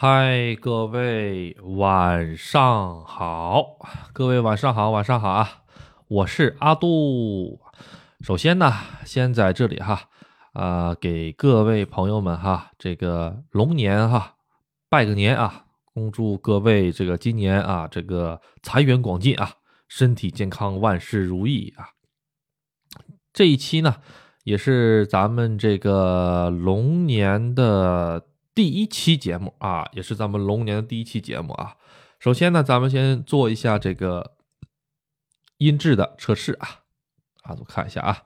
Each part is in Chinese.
嗨，各位晚上好，各位晚上好，晚上好啊！我是阿杜。首先呢，先在这里哈，啊，给各位朋友们哈，这个龙年哈，拜个年啊！恭祝各位这个今年啊，这个财源广进啊，身体健康，万事如意啊！这一期呢，也是咱们这个龙年的。第一期节目啊，也是咱们龙年的第一期节目啊。首先呢，咱们先做一下这个音质的测试啊。啊，我看一下啊。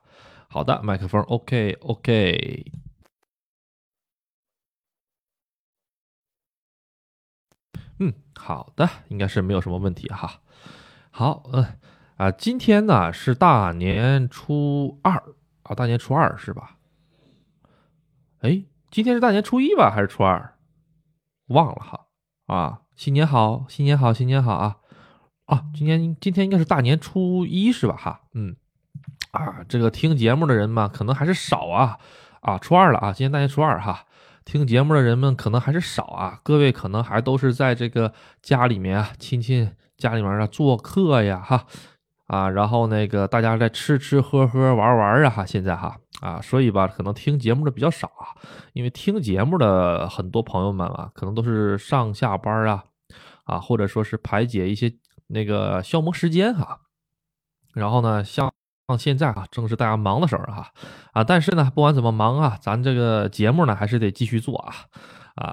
好的，麦克风 OK OK。嗯，好的，应该是没有什么问题哈。好，嗯啊，今天呢是大年初二啊，大年初二是吧？哎。今天是大年初一吧，还是初二？忘了哈。啊，新年好，新年好，新年好啊！啊，今天今天应该是大年初一，是吧？哈，嗯，啊，这个听节目的人嘛，可能还是少啊。啊，初二了啊，今天大年初二哈，听节目的人们可能还是少啊。各位可能还都是在这个家里面啊，亲戚家里面啊做客呀，哈。啊，然后那个大家在吃吃喝喝玩玩啊哈，现在哈啊，所以吧，可能听节目的比较少啊，因为听节目的很多朋友们啊，可能都是上下班啊，啊，或者说是排解一些那个消磨时间哈。然后呢，像现在啊，正是大家忙的时候哈啊，但是呢，不管怎么忙啊，咱这个节目呢还是得继续做啊啊，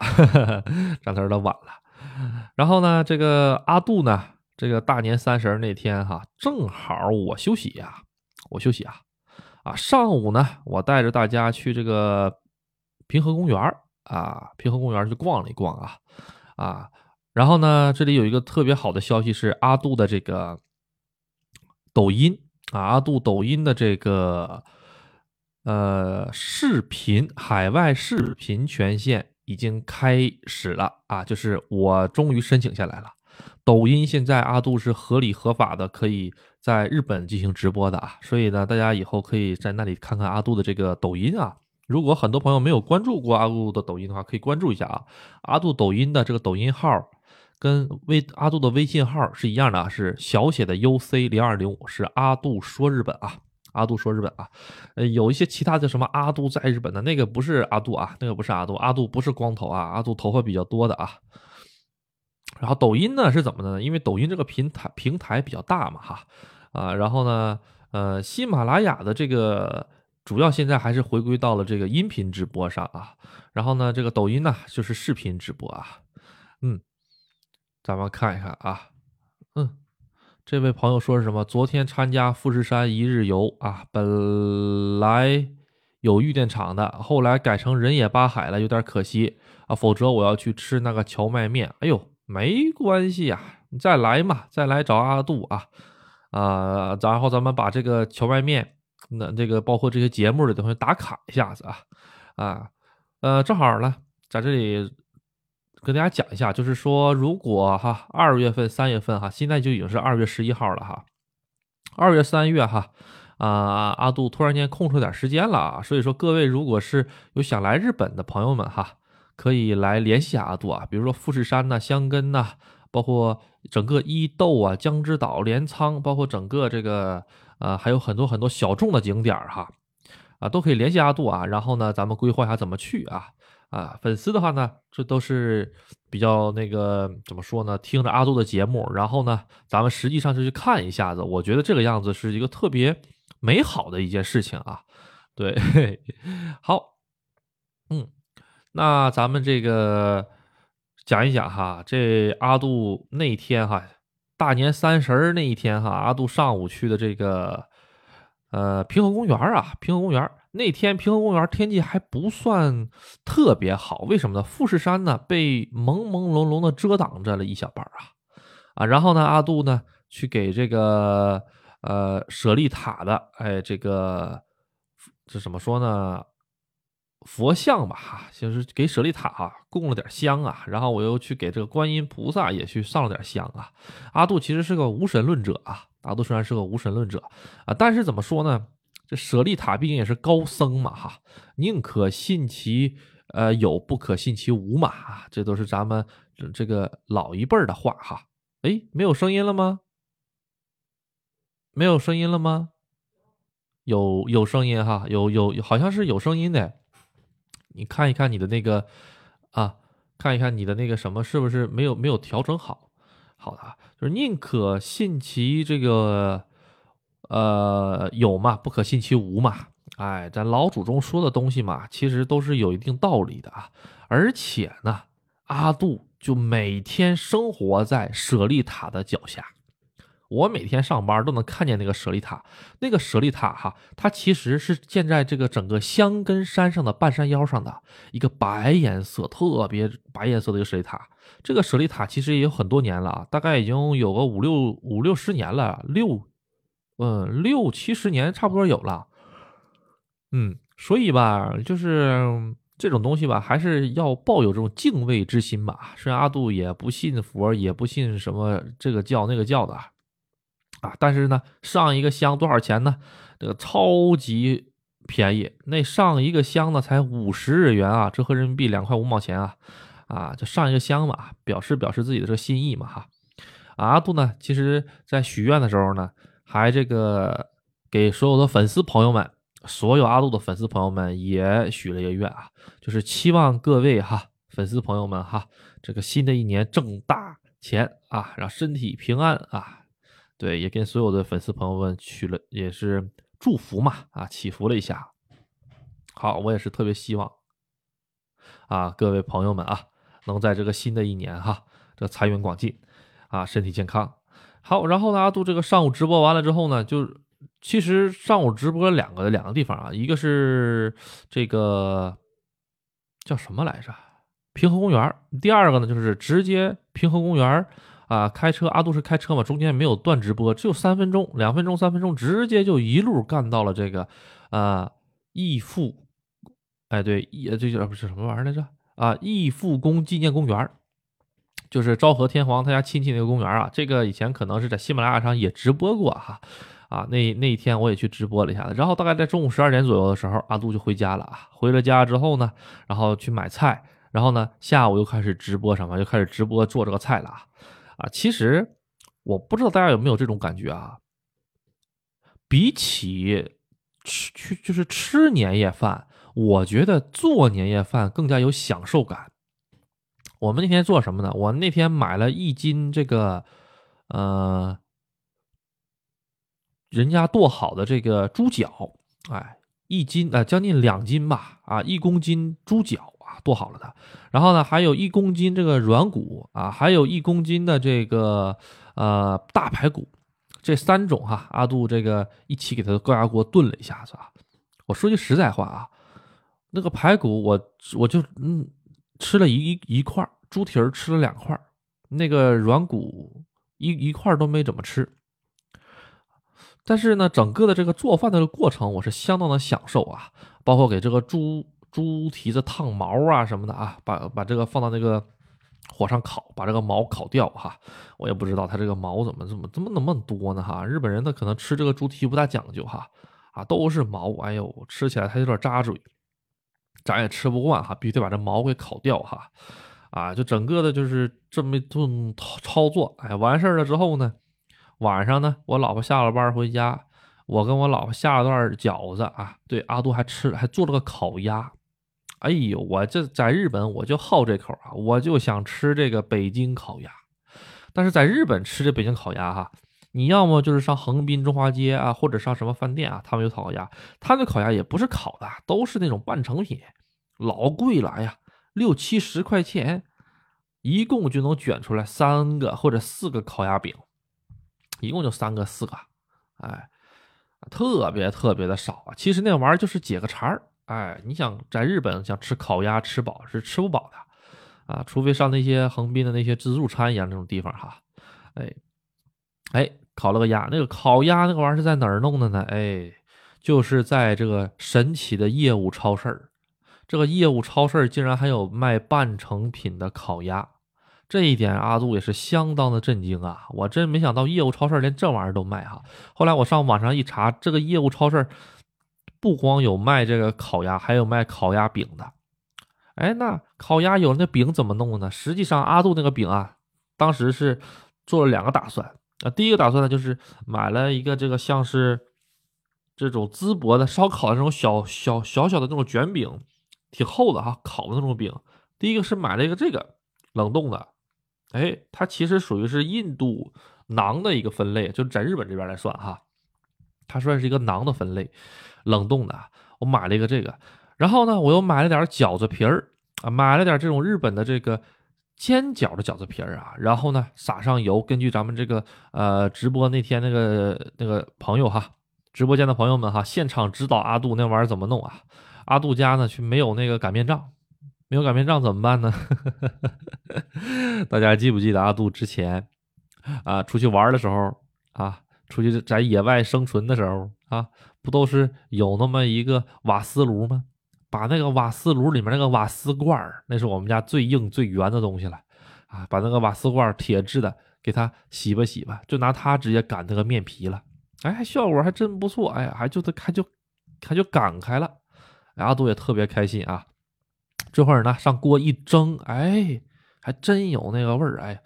这词儿都晚了。然后呢，这个阿杜呢。这个大年三十那天哈，正好我休息呀，我休息啊，啊，上午呢，我带着大家去这个平和公园啊，平和公园去逛了一逛啊，啊，然后呢，这里有一个特别好的消息是阿杜的这个抖音啊，阿杜抖音的这个呃视频海外视频权限已经开始了啊，就是我终于申请下来了。抖音现在阿杜是合理合法的，可以在日本进行直播的啊，所以呢，大家以后可以在那里看看阿杜的这个抖音啊。如果很多朋友没有关注过阿杜的抖音的话，可以关注一下啊。阿杜抖音的这个抖音号跟微阿杜的微信号是一样的啊，是小写的 UC 零二零五，是阿杜说日本啊，阿杜说日本啊。呃，有一些其他的什么阿杜在日本的那个不是阿杜啊，那个不是阿杜，阿杜不是光头啊，阿杜头发比较多的啊。然后抖音呢是怎么的呢？因为抖音这个平台平台比较大嘛，哈，啊，然后呢，呃，喜马拉雅的这个主要现在还是回归到了这个音频直播上啊，然后呢，这个抖音呢就是视频直播啊，嗯，咱们看一看啊，嗯，这位朋友说是什么？昨天参加富士山一日游啊，本来有玉电厂的，后来改成人野八海了，有点可惜啊，否则我要去吃那个荞麦面，哎呦。没关系呀，你再来嘛，再来找阿杜啊，啊，然后咱们把这个荞麦面，那这个包括这些节目的东西打卡一下子啊，啊，呃，正好呢，在这里跟大家讲一下，就是说，如果哈二月份、三月份哈，现在就已经是二月十一号了哈，二月、三月哈，啊，阿杜突然间空出点时间了啊，所以说各位如果是有想来日本的朋友们哈。可以来联系阿杜啊，比如说富士山呐、香根呐，包括整个伊豆啊、江之岛、镰仓，包括整个这个呃，还有很多很多小众的景点哈，啊，都可以联系阿杜啊。然后呢，咱们规划一下怎么去啊啊。粉丝的话呢，这都是比较那个怎么说呢？听着阿杜的节目，然后呢，咱们实际上就去看一下子。我觉得这个样子是一个特别美好的一件事情啊。对，好，嗯。那咱们这个讲一讲哈，这阿杜那天哈，大年三十那一天哈，阿杜上午去的这个呃平和公园啊，平和公园那天平和公园天气还不算特别好，为什么呢？富士山呢被朦朦胧胧的遮挡着了一小半啊啊，然后呢阿杜呢去给这个呃舍利塔的哎这个这怎么说呢？佛像吧，哈，就是给舍利塔啊供了点香啊，然后我又去给这个观音菩萨也去上了点香啊。阿杜其实是个无神论者啊，阿杜虽然是个无神论者啊，但是怎么说呢？这舍利塔毕竟也是高僧嘛，哈，宁可信其呃，有不可信其无嘛，这都是咱们这个老一辈的话哈。哎，没有声音了吗？没有声音了吗？有有声音哈，有有好像是有声音的。你看一看你的那个啊，看一看你的那个什么是不是没有没有调整好？好的，就是宁可信其这个呃有嘛，不可信其无嘛。哎，咱老祖宗说的东西嘛，其实都是有一定道理的啊。而且呢，阿杜就每天生活在舍利塔的脚下。我每天上班都能看见那个舍利塔，那个舍利塔哈，它其实是建在这个整个香根山上的半山腰上的一个白颜色，特别白颜色的一个舍利塔。这个舍利塔其实也有很多年了，大概已经有个五六五六十年了，六嗯六七十年差不多有了。嗯，所以吧，就是这种东西吧，还是要抱有这种敬畏之心吧。虽然阿杜也不信佛，也不信什么这个教那个教的。啊，但是呢，上一个香多少钱呢？这个超级便宜，那上一个香呢才五十日元啊，折合人民币两块五毛钱啊，啊，就上一个香嘛，表示表示自己的这个心意嘛哈。阿杜呢，其实在许愿的时候呢，还这个给所有的粉丝朋友们，所有阿杜的粉丝朋友们也许了一个愿啊，就是期望各位哈粉丝朋友们哈，这个新的一年挣大钱啊，让身体平安啊。对，也跟所有的粉丝朋友们取了，也是祝福嘛，啊，祈福了一下。好，我也是特别希望，啊，各位朋友们啊，能在这个新的一年哈，这财源广进，啊，身体健康。好，然后呢，阿杜这个上午直播完了之后呢，就其实上午直播两个两个地方啊，一个是这个叫什么来着，平和公园，第二个呢就是直接平和公园。啊，开车阿杜是开车嘛，中间没有断直播，只有三分钟、两分钟、三分钟，直接就一路干到了这个啊义父，哎对，义这叫不是什么玩意儿来着？啊义父宫纪念公园，就是昭和天皇他家亲戚那个公园啊。这个以前可能是在喜马拉雅上也直播过哈，啊那那一天我也去直播了一下子，然后大概在中午十二点左右的时候，阿杜就回家了啊。回了家之后呢，然后去买菜，然后呢下午又开始直播什么，又开始直播做这个菜了啊。啊，其实我不知道大家有没有这种感觉啊？比起吃去就是吃年夜饭，我觉得做年夜饭更加有享受感。我们那天做什么呢？我那天买了一斤这个，呃，人家剁好的这个猪脚，哎，一斤啊，将近两斤吧，啊，一公斤猪脚啊。剁好了的，然后呢，还有一公斤这个软骨啊，还有一公斤的这个呃大排骨，这三种哈，阿杜这个一起给他高压锅炖了一下子啊。我说句实在话啊，那个排骨我我就嗯吃了一一块猪蹄儿吃了两块那个软骨一一块都没怎么吃。但是呢，整个的这个做饭的过程我是相当的享受啊，包括给这个猪。猪蹄子烫毛啊什么的啊，把把这个放到那个火上烤，把这个毛烤掉哈。我也不知道它这个毛怎么怎么怎么那么多呢哈。日本人他可能吃这个猪蹄不大讲究哈，啊都是毛，哎呦吃起来它有点扎嘴，咱也吃不惯哈，必须得把这毛给烤掉哈。啊，就整个的就是这么一顿操作，哎，完事儿了之后呢，晚上呢，我老婆下了班回家，我跟我老婆下了段饺子啊，对，阿杜还吃还做了个烤鸭。哎呦，我这在日本我就好这口啊，我就想吃这个北京烤鸭。但是在日本吃这北京烤鸭哈，你要么就是上横滨中华街啊，或者上什么饭店啊，他们有烤鸭。他那烤鸭也不是烤的，都是那种半成品，老贵了。哎呀，六七十块钱，一共就能卷出来三个或者四个烤鸭饼，一共就三个四个，哎，特别特别的少啊。其实那玩意儿就是解个馋儿。哎，你想在日本想吃烤鸭吃饱是吃不饱的，啊，除非上那些横滨的那些自助餐一样那种地方哈。哎，哎，烤了个鸭，那个烤鸭那个玩意儿是在哪儿弄的呢？哎，就是在这个神奇的业务超市儿，这个业务超市儿竟然还有卖半成品的烤鸭，这一点阿杜也是相当的震惊啊！我真没想到业务超市连这玩意儿都卖哈。后来我上网上一查，这个业务超市。不光有卖这个烤鸭，还有卖烤鸭饼的，哎，那烤鸭有了那饼怎么弄呢？实际上阿杜那个饼啊，当时是做了两个打算啊。第一个打算呢，就是买了一个这个像是这种淄博的烧烤的那种小小小小的那种卷饼，挺厚的哈，烤的那种饼。第一个是买了一个这个冷冻的，哎，它其实属于是印度馕的一个分类，就在日本这边来算哈，它算是一个馕的分类，冷冻的。我买了一个这个，然后呢，我又买了点饺子皮儿啊，买了点这种日本的这个煎饺的饺子皮儿啊，然后呢，撒上油。根据咱们这个呃直播那天那个那个朋友哈，直播间的朋友们哈，现场指导阿杜那玩意儿怎么弄啊？阿杜家呢去没有那个擀面杖。没有擀面杖怎么办呢？大家记不记得阿杜之前啊出去玩的时候啊，出去在野外生存的时候啊，不都是有那么一个瓦斯炉吗？把那个瓦斯炉里面那个瓦斯罐那是我们家最硬最圆的东西了啊，把那个瓦斯罐铁质的给它洗吧洗吧，就拿它直接擀那个面皮了。哎，效果还真不错。哎呀，还就它还就还就擀开了。阿杜也特别开心啊。这会儿呢，上锅一蒸，哎，还真有那个味儿，哎，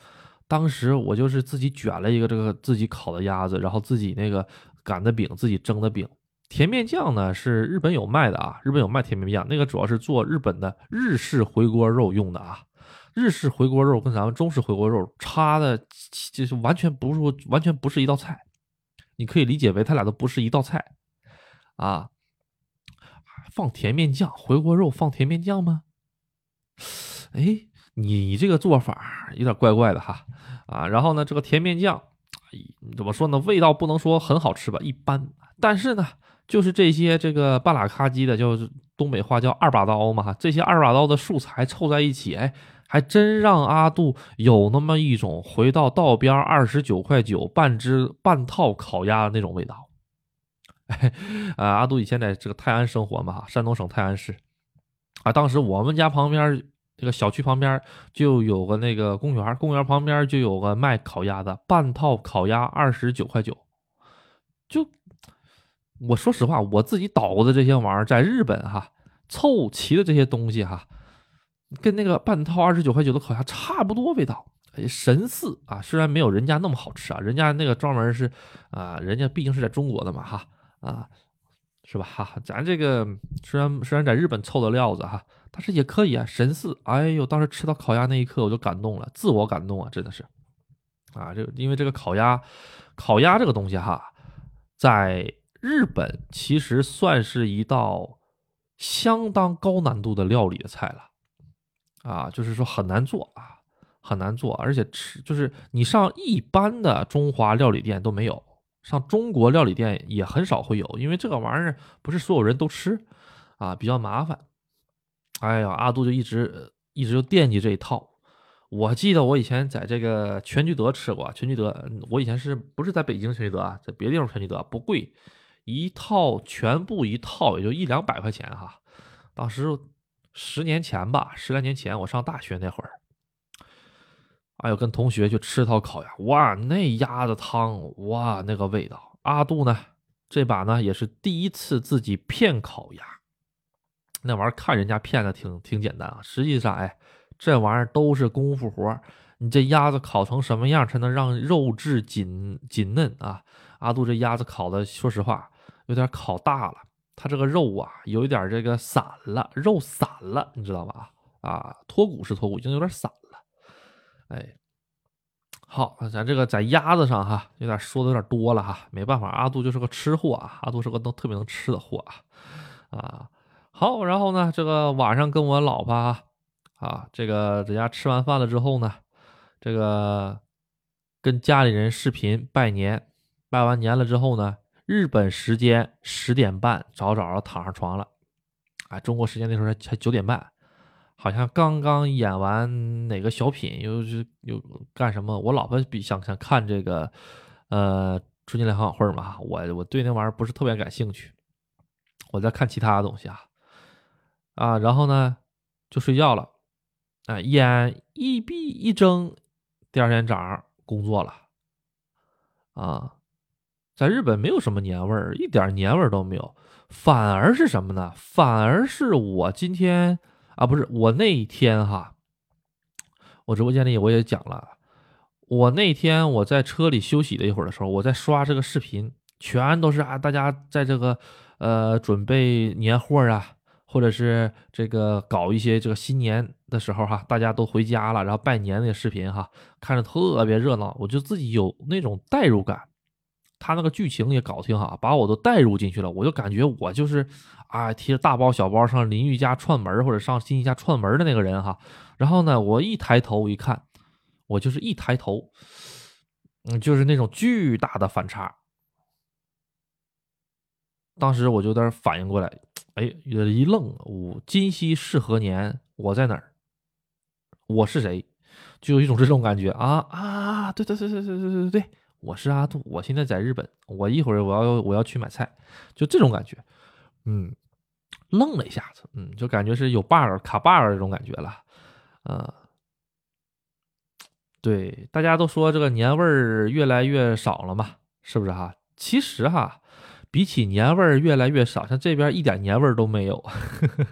当时我就是自己卷了一个这个自己烤的鸭子，然后自己那个擀的饼，自己蒸的饼。甜面酱呢是日本有卖的啊，日本有卖甜面酱，那个主要是做日本的日式回锅肉用的啊。日式回锅肉跟咱们中式回锅肉差的，就是完全不是完全不是一道菜，你可以理解为它俩都不是一道菜啊。放甜面酱，回锅肉放甜面酱吗？哎，你这个做法有点怪怪的哈啊！然后呢，这个甜面酱，怎么说呢？味道不能说很好吃吧，一般。但是呢，就是这些这个半拉咔叽的，就是东北话叫二把刀嘛。这些二把刀的素材凑在一起，哎，还真让阿杜有那么一种回到道边二十九块九半只半套烤鸭的那种味道。啊，阿杜以前在这个泰安生活嘛，山东省泰安市。啊，当时我们家旁边这个小区旁边就有个那个公园，公园旁边就有个卖烤鸭的，半套烤鸭二十九块九。就我说实话，我自己捣鼓的这些玩意儿，在日本哈凑齐的这些东西哈，跟那个半套二十九块九的烤鸭差不多味道，神似啊。虽然没有人家那么好吃啊，人家那个专门是啊，人家毕竟是在中国的嘛哈啊。是吧？哈，咱这个虽然虽然在日本凑的料子哈，但是也可以啊，神似。哎呦，当时吃到烤鸭那一刻，我就感动了，自我感动啊，真的是啊，这因为这个烤鸭，烤鸭这个东西哈，在日本其实算是一道相当高难度的料理的菜了啊，就是说很难做啊，很难做，而且吃就是你上一般的中华料理店都没有。上中国料理店也很少会有，因为这个玩意儿不是所有人都吃，啊，比较麻烦。哎呀，阿杜就一直一直就惦记这一套。我记得我以前在这个全聚德吃过，全聚德，我以前是不是在北京全聚德啊？在别的地方全聚德不贵，一套全部一套也就一两百块钱哈。当时十年前吧，十来年前我上大学那会儿。哎呦，跟同学去吃套烤鸭，哇，那鸭子汤，哇，那个味道。阿杜呢，这把呢也是第一次自己片烤鸭。那玩意儿看人家片的挺挺简单啊，实际上，哎，这玩意儿都是功夫活你这鸭子烤成什么样才能让肉质紧紧嫩啊？阿杜这鸭子烤的，说实话有点烤大了，它这个肉啊有一点这个散了，肉散了，你知道吧？啊，脱骨是脱骨，已经有点散。哎，好，咱这个在鸭子上哈，有点说的有点多了哈，没办法，阿杜就是个吃货啊，阿杜是个能特别能吃的货啊，啊，好，然后呢，这个晚上跟我老婆啊，啊，这个在家吃完饭了之后呢，这个跟家里人视频拜年，拜完年了之后呢，日本时间十点半，早早的躺上床了，啊，中国时间那时候才九点半。好像刚刚演完哪个小品，又是又干什么？我老婆比想想看这个，呃，春节联欢晚会嘛。我我对那玩意儿不是特别感兴趣，我在看其他的东西啊啊。然后呢，就睡觉了，啊，眼一闭一睁，第二天早上工作了，啊，在日本没有什么年味儿，一点年味儿都没有，反而是什么呢？反而是我今天。啊，不是我那一天哈，我直播间里我也讲了，我那天我在车里休息了一会儿的时候，我在刷这个视频，全都是啊，大家在这个呃准备年货啊，或者是这个搞一些这个新年的时候哈，大家都回家了，然后拜年那个视频哈，看着特别热闹，我就自己有那种代入感。他那个剧情也搞挺好，把我都带入进去了，我就感觉我就是啊，提着大包小包上邻居家串门或者上亲戚家串门的那个人哈。然后呢，我一抬头一看，我就是一抬头，嗯，就是那种巨大的反差。当时我就有点反应过来，哎，有点一愣，我今夕是何年？我在哪儿？我是谁？就有一种这种感觉啊啊！对对对对对对对对。我是阿杜，我现在在日本，我一会儿我要我要去买菜，就这种感觉，嗯，愣了一下子，嗯，就感觉是有 bug 卡 bug 这种感觉了，呃，对，大家都说这个年味儿越来越少了嘛，是不是哈？其实哈，比起年味儿越来越少，像这边一点年味儿都没有，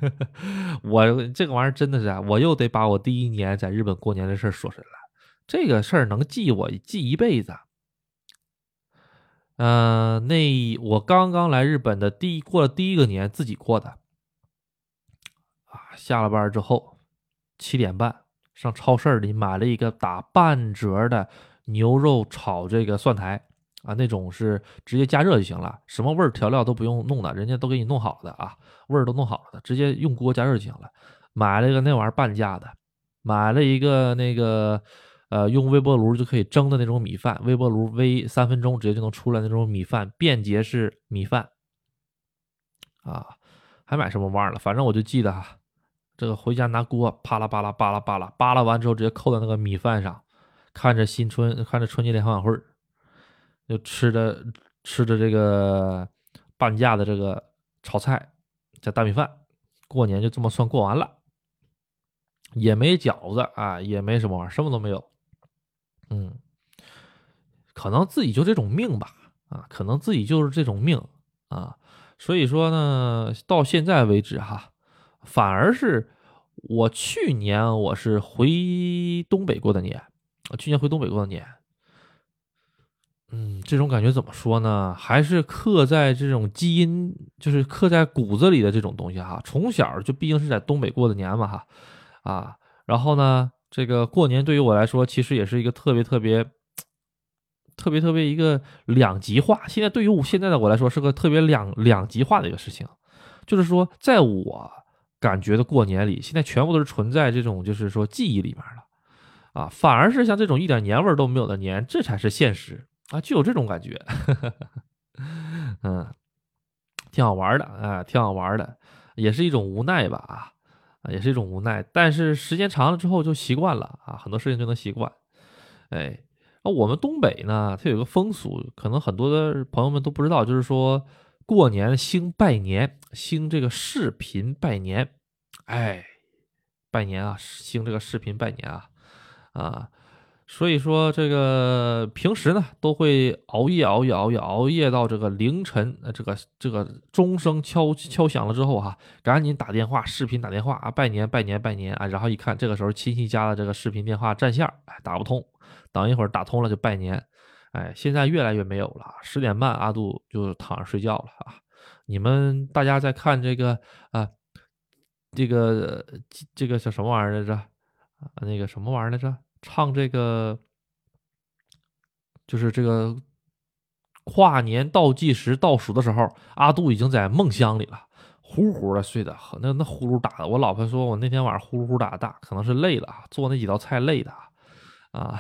我这个玩意儿真的是啊，我又得把我第一年在日本过年的事儿说出来了，这个事儿能记我记一辈子。嗯，那我刚刚来日本的第一过了第一个年，自己过的啊。下了班之后，七点半上超市里买了一个打半折的牛肉炒这个蒜苔啊，那种是直接加热就行了，什么味儿调料都不用弄的，人家都给你弄好的啊，味儿都弄好了的，直接用锅加热就行了。买了一个那玩意儿半价的，买了一个那个。呃，用微波炉就可以蒸的那种米饭，微波炉微三分钟直接就能出来那种米饭，便捷式米饭。啊，还买什么玩意儿了？反正我就记得哈，这个回家拿锅啪啦啪啦扒拉扒拉扒拉完之后，直接扣在那个米饭上，看着新春，看着春节联欢晚会就吃着吃着这个半价的这个炒菜加大米饭，过年就这么算过完了，也没饺子啊，也没什么玩意儿，什么都没有。嗯，可能自己就这种命吧，啊，可能自己就是这种命啊，所以说呢，到现在为止哈，反而是我去年我是回东北过的年，我去年回东北过的年，嗯，这种感觉怎么说呢？还是刻在这种基因，就是刻在骨子里的这种东西哈，从小就毕竟是在东北过的年嘛哈，啊，然后呢。这个过年对于我来说，其实也是一个特别特别、特别特别一个两极化。现在对于我现在的我来说，是个特别两两极化的一个事情。就是说，在我感觉的过年里，现在全部都是存在这种，就是说记忆里面了啊。反而是像这种一点年味都没有的年，这才是现实啊，就有这种感觉。嗯，挺好玩的啊，挺好玩的，也是一种无奈吧啊。啊，也是一种无奈，但是时间长了之后就习惯了啊，很多事情就能习惯。哎，那我们东北呢，它有个风俗，可能很多的朋友们都不知道，就是说过年兴拜年，兴这个视频拜年。哎，拜年啊，兴这个视频拜年啊，啊。所以说，这个平时呢都会熬夜，熬夜，熬夜，熬夜到这个凌晨。呃，这个这个钟声敲敲响了之后，哈，赶紧打电话，视频打电话啊，拜年，拜年，拜年啊。然后一看，这个时候亲戚家的这个视频电话占线，哎，打不通。等一会儿打通了就拜年。哎，现在越来越没有了。十点半，阿杜就躺着睡觉了啊。你们大家在看这个啊，这个这个叫什么玩意儿来着？那个什么玩意儿来着？唱这个，就是这个跨年倒计时倒数的时候，阿杜已经在梦乡里了，呼呼的睡的，那那呼噜打的。我老婆说我那天晚上呼噜呼打的大，可能是累了，做那几道菜累的啊。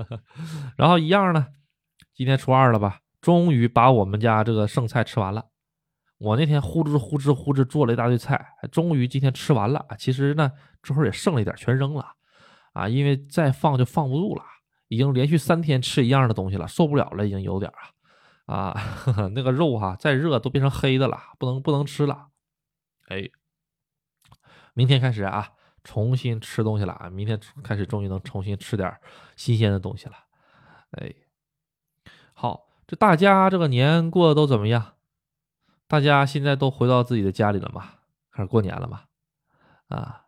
然后一样呢，今天初二了吧，终于把我们家这个剩菜吃完了。我那天呼哧呼哧呼哧做了一大堆菜，终于今天吃完了。其实呢，之后也剩了一点，全扔了。啊，因为再放就放不住了，已经连续三天吃一样的东西了，受不了了，已经有点啊啊，那个肉哈再热都变成黑的了，不能不能吃了。哎，明天开始啊，重新吃东西了啊，明天开始终于能重新吃点新鲜的东西了。哎，好，这大家这个年过得都怎么样？大家现在都回到自己的家里了吗？开始过年了吗？啊，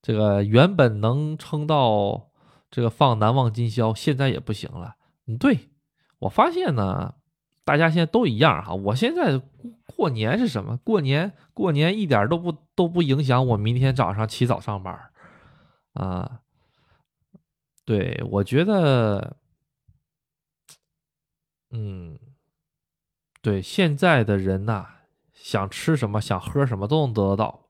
这个原本能撑到这个放《难忘今宵》，现在也不行了。嗯，对我发现呢，大家现在都一样哈。我现在过年是什么？过年过年一点都不都不影响我明天早上起早上班啊。对我觉得，嗯，对现在的人呐，想吃什么想喝什么都能得到。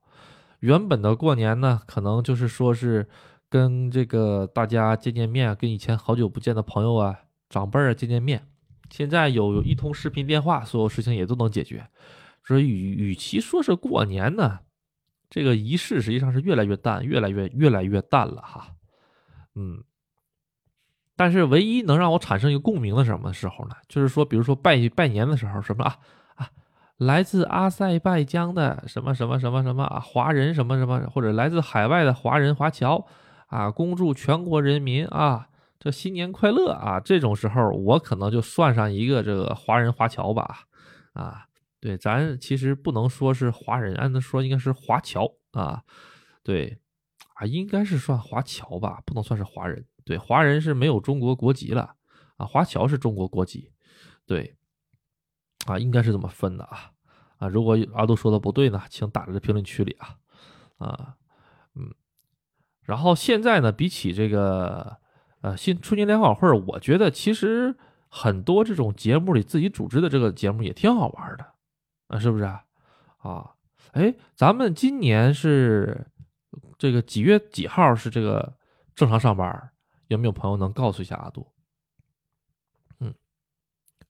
原本的过年呢，可能就是说是跟这个大家见见面，跟以前好久不见的朋友啊。长辈儿见见面，现在有一通视频电话，所有事情也都能解决。所以与与其说是过年呢，这个仪式实际上是越来越淡，越来越越来越淡了哈。嗯，但是唯一能让我产生一个共鸣的什么时候呢？就是说，比如说拜拜年的时候，什么啊，来自阿塞拜疆的什么什么什么什么啊，华人什么什么，或者来自海外的华人华侨啊，恭祝全国人民啊。这新年快乐啊！这种时候，我可能就算上一个这个华人华侨吧，啊，对，咱其实不能说是华人，按说应该是华侨啊，对，啊，应该是算华侨吧，不能算是华人。对，华人是没有中国国籍了啊，华侨是中国国籍，对，啊，应该是这么分的啊，啊，如果阿杜说的不对呢，请打在评论区里啊，啊，嗯，然后现在呢，比起这个。呃，新春节联欢晚会，我觉得其实很多这种节目里自己组织的这个节目也挺好玩的，啊，是不是啊？啊，哎，咱们今年是这个几月几号是这个正常上班？有没有朋友能告诉一下阿杜？嗯，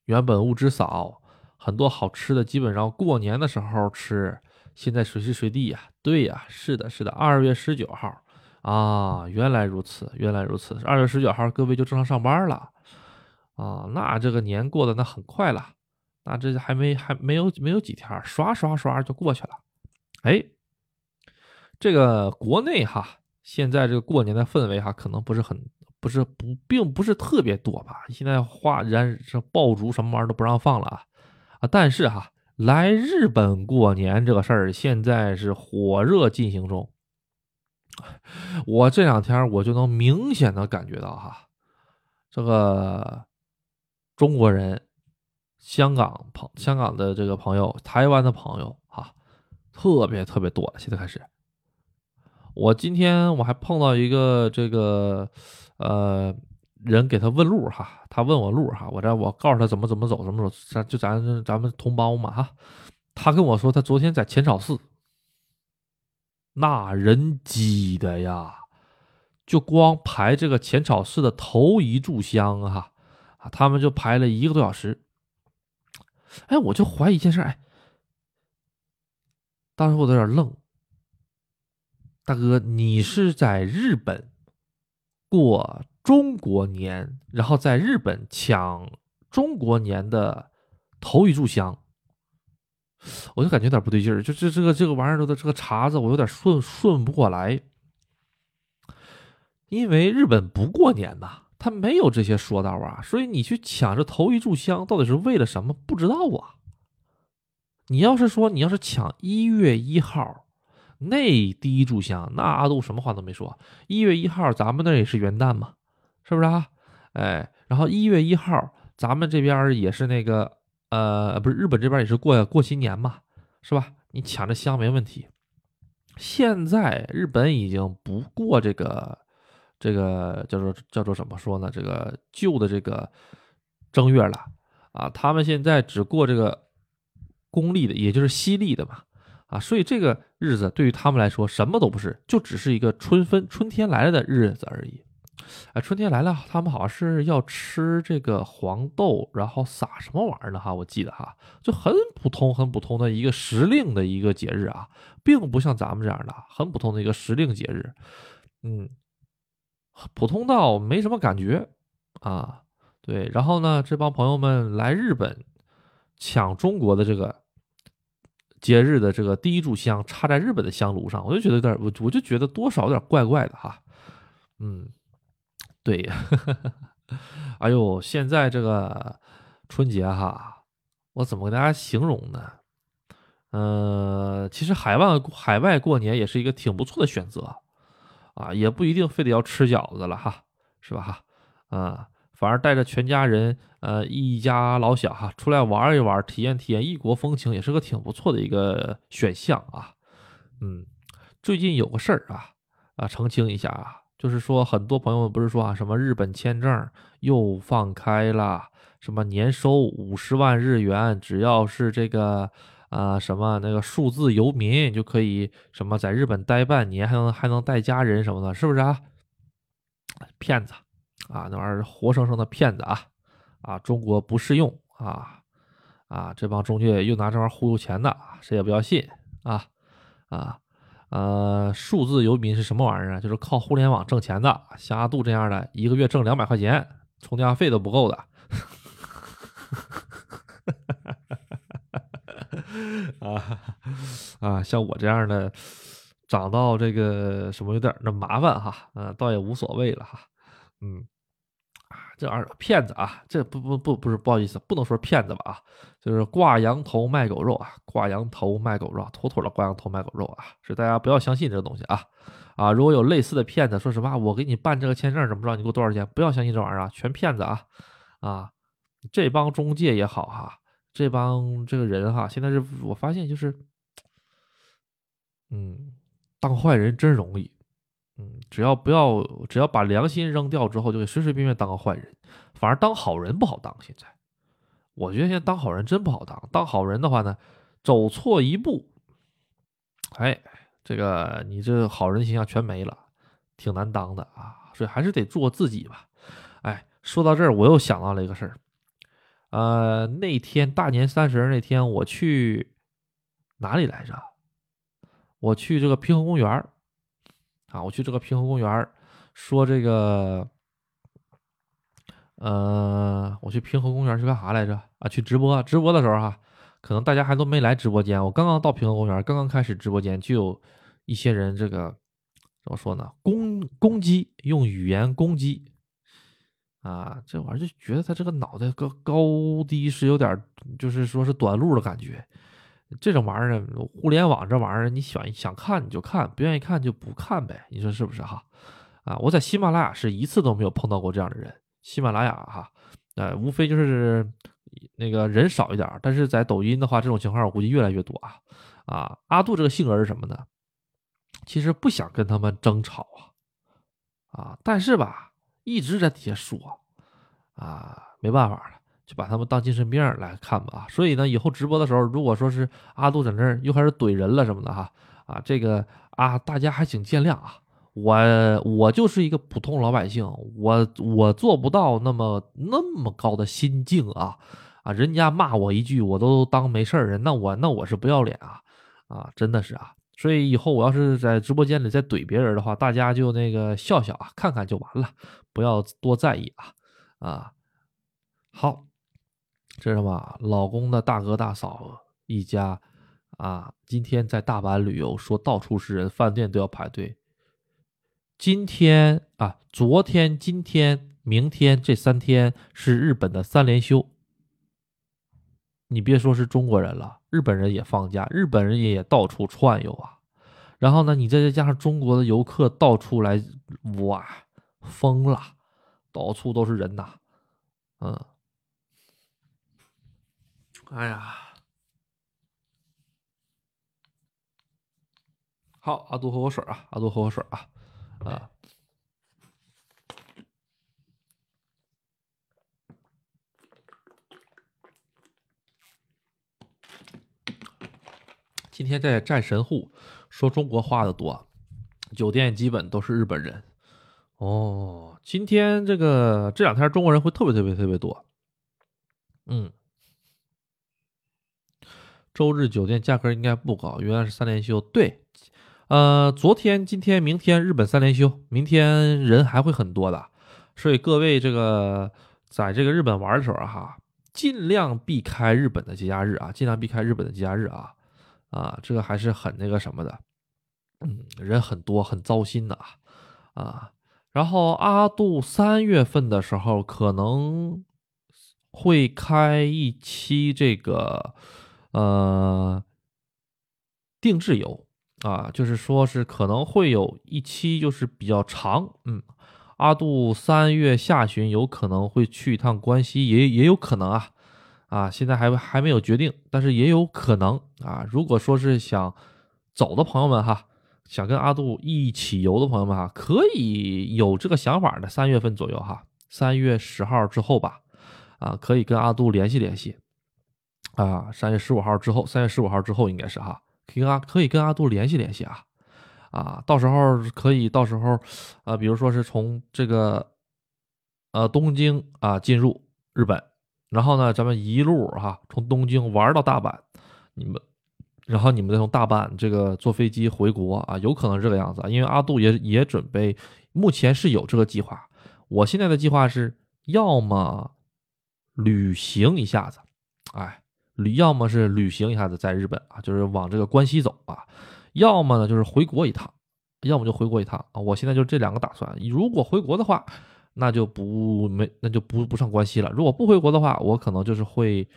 原本物资少，很多好吃的基本上过年的时候吃，现在随时随地呀。对呀，是的，是的，二月十九号。啊，原来如此，原来如此。二月十九号，各位就正常上班了啊。那这个年过得那很快了，那这还没还没有没有几天，刷刷刷就过去了。哎，这个国内哈，现在这个过年的氛围哈，可能不是很不是不并不是特别多吧。现在话燃这爆竹什么玩意儿都不让放了啊啊！但是哈，来日本过年这个事儿现在是火热进行中。我这两天我就能明显的感觉到哈，这个中国人、香港朋、香港的这个朋友、台湾的朋友哈，特别特别多。现在开始，我今天我还碰到一个这个呃人，给他问路哈，他问我路哈，我这我告诉他怎么怎么走，怎么走，咱就咱咱们同胞嘛哈，他跟我说他昨天在浅草寺。那人挤的呀，就光排这个浅草寺的头一炷香哈，啊，他们就排了一个多小时。哎，我就怀疑一件事，哎，当时我有点愣。大哥，你是在日本过中国年，然后在日本抢中国年的头一炷香？我就感觉有点不对劲儿，就这这个这个玩意儿的这个茬子，我有点顺顺不过来。因为日本不过年呐，他没有这些说道啊，所以你去抢这头一炷香，到底是为了什么？不知道啊。你要是说你要是抢一月一号那第一炷香，那阿杜什么话都没说。一月一号咱们那也是元旦嘛，是不是啊？哎，然后一月一号咱们这边也是那个。呃，不是日本这边也是过过新年嘛，是吧？你抢着香没问题。现在日本已经不过这个这个叫做叫做怎么说呢？这个旧的这个正月了啊，他们现在只过这个公历的，也就是西历的嘛啊，所以这个日子对于他们来说什么都不是，就只是一个春分春天来了的日子而已。哎，春天来了，他们好像是要吃这个黄豆，然后撒什么玩意儿的哈？我记得哈，就很普通、很普通的一个时令的一个节日啊，并不像咱们这样的很普通的一个时令节日，嗯，普通到没什么感觉啊。对，然后呢，这帮朋友们来日本抢中国的这个节日的这个第一炷香，插在日本的香炉上，我就觉得有点，我我就觉得多少有点怪怪的哈，嗯。对呀，哎呦，现在这个春节哈，我怎么跟大家形容呢？呃，其实海外海外过年也是一个挺不错的选择啊，也不一定非得要吃饺子了哈，是吧哈？啊，反而带着全家人，呃，一家老小哈，出来玩一玩，体验体验异国风情，也是个挺不错的一个选项啊。嗯，最近有个事儿啊，啊，澄清一下啊，就是说很多朋友们不是说啊，什么日本签证又放开了，什么年收五十万日元，只要是这个。啊，什么那个数字游民就可以什么在日本待半年，还能还能带家人什么的，是不是啊？骗子啊，那玩意儿活生生的骗子啊！啊，中国不适用啊！啊，这帮中介又拿这玩意儿忽悠钱的，谁也不要信啊！啊，呃，数字游民是什么玩意儿啊？就是靠互联网挣钱的，像阿杜这样的，一个月挣两百块钱，充电费都不够的。啊啊，像我这样的，长到这个什么有点那麻烦哈，嗯，倒也无所谓了哈，嗯，这玩意骗子啊，这不不不不是不好意思，不能说骗子吧啊，就是挂羊头卖狗肉啊，挂羊头卖狗肉，妥妥的挂羊头卖狗肉啊，是大家不要相信这个东西啊啊，如果有类似的骗子，说实话，我给你办这个签证怎么着，你给我多少钱？不要相信这玩意儿啊，全骗子啊啊，这帮中介也好哈。这帮这个人哈，现在是我发现就是，嗯，当坏人真容易，嗯，只要不要，只要把良心扔掉之后，就可以随随便便当个坏人，反而当好人不好当。现在，我觉得现在当好人真不好当。当好人的话呢，走错一步，哎，这个你这好人形象全没了，挺难当的啊。所以还是得做自己吧。哎，说到这儿，我又想到了一个事儿。呃，那天大年三十那天，我去哪里来着？我去这个平和公园啊，我去这个平和公园说这个，呃，我去平和公园是干啥来着？啊，去直播，直播的时候哈，可能大家还都没来直播间。我刚刚到平和公园，刚刚开始直播间，就有一些人这个怎么说呢？攻攻击，用语言攻击。啊，这玩意儿就觉得他这个脑袋高高低是有点，就是说是短路的感觉。这种玩意儿，互联网这玩意儿，你想想看你就看，不愿意看就不看呗。你说是不是哈？啊，我在喜马拉雅是一次都没有碰到过这样的人。喜马拉雅哈，呃，无非就是那个人少一点，但是在抖音的话，这种情况我估计越来越多啊。啊，阿杜这个性格是什么呢？其实不想跟他们争吵啊，啊，但是吧。一直在底下说，啊，没办法了，就把他们当精神病来看吧。所以呢，以后直播的时候，如果说是阿杜在那儿又开始怼人了什么的哈，啊，这个啊，大家还请见谅啊。我我就是一个普通老百姓，我我做不到那么那么高的心境啊啊，人家骂我一句，我都当没事儿那我那我是不要脸啊啊，真的是啊。所以以后我要是在直播间里再怼别人的话，大家就那个笑笑啊，看看就完了，不要多在意啊啊。好，这是什么？老公的大哥大嫂一家啊，今天在大阪旅游，说到处是人，饭店都要排队。今天啊，昨天、今天、明天这三天是日本的三连休。你别说是中国人了，日本人也放假，日本人也到处串游啊。然后呢，你再再加上中国的游客到处来，哇，疯了，到处都是人呐，嗯，哎呀，好，阿杜喝口水啊，阿杜喝口水啊，啊。今天在战神户说中国话的多，酒店基本都是日本人。哦，今天这个这两天中国人会特别特别特别多。嗯，周日酒店价格应该不高，原来是三连休。对，呃，昨天、今天、明天日本三连休，明天人还会很多的。所以各位这个在这个日本玩的时候哈，尽量避开日本的节假日啊，尽量避开日本的节假日啊。啊，这个还是很那个什么的，嗯，人很多，很糟心的啊啊。然后阿杜三月份的时候可能会开一期这个，呃，定制游啊，就是说是可能会有一期就是比较长，嗯，阿杜三月下旬有可能会去一趟关西，也也有可能啊，啊，现在还还没有决定，但是也有可能啊。如果说是想走的朋友们哈，想跟阿杜一起游的朋友们哈，可以有这个想法的，三月份左右哈，三月十号之后吧，啊，可以跟阿杜联系联系。啊，三月十五号之后，三月十五号之后应该是哈，可以跟阿可以跟阿杜联系联系啊，啊，到时候可以到时候，啊，比如说是从这个呃东京啊进入日本，然后呢，咱们一路哈从东京玩到大阪，你们，然后你们再从大阪这个坐飞机回国啊，有可能这个样子啊，因为阿杜也也准备，目前是有这个计划，我现在的计划是要么旅行一下子，哎。旅要么是旅行一下子在日本啊，就是往这个关西走啊，要么呢就是回国一趟，要么就回国一趟啊。我现在就这两个打算。如果回国的话，那就不没那就不不上关西了。如果不回国的话，我可能就是会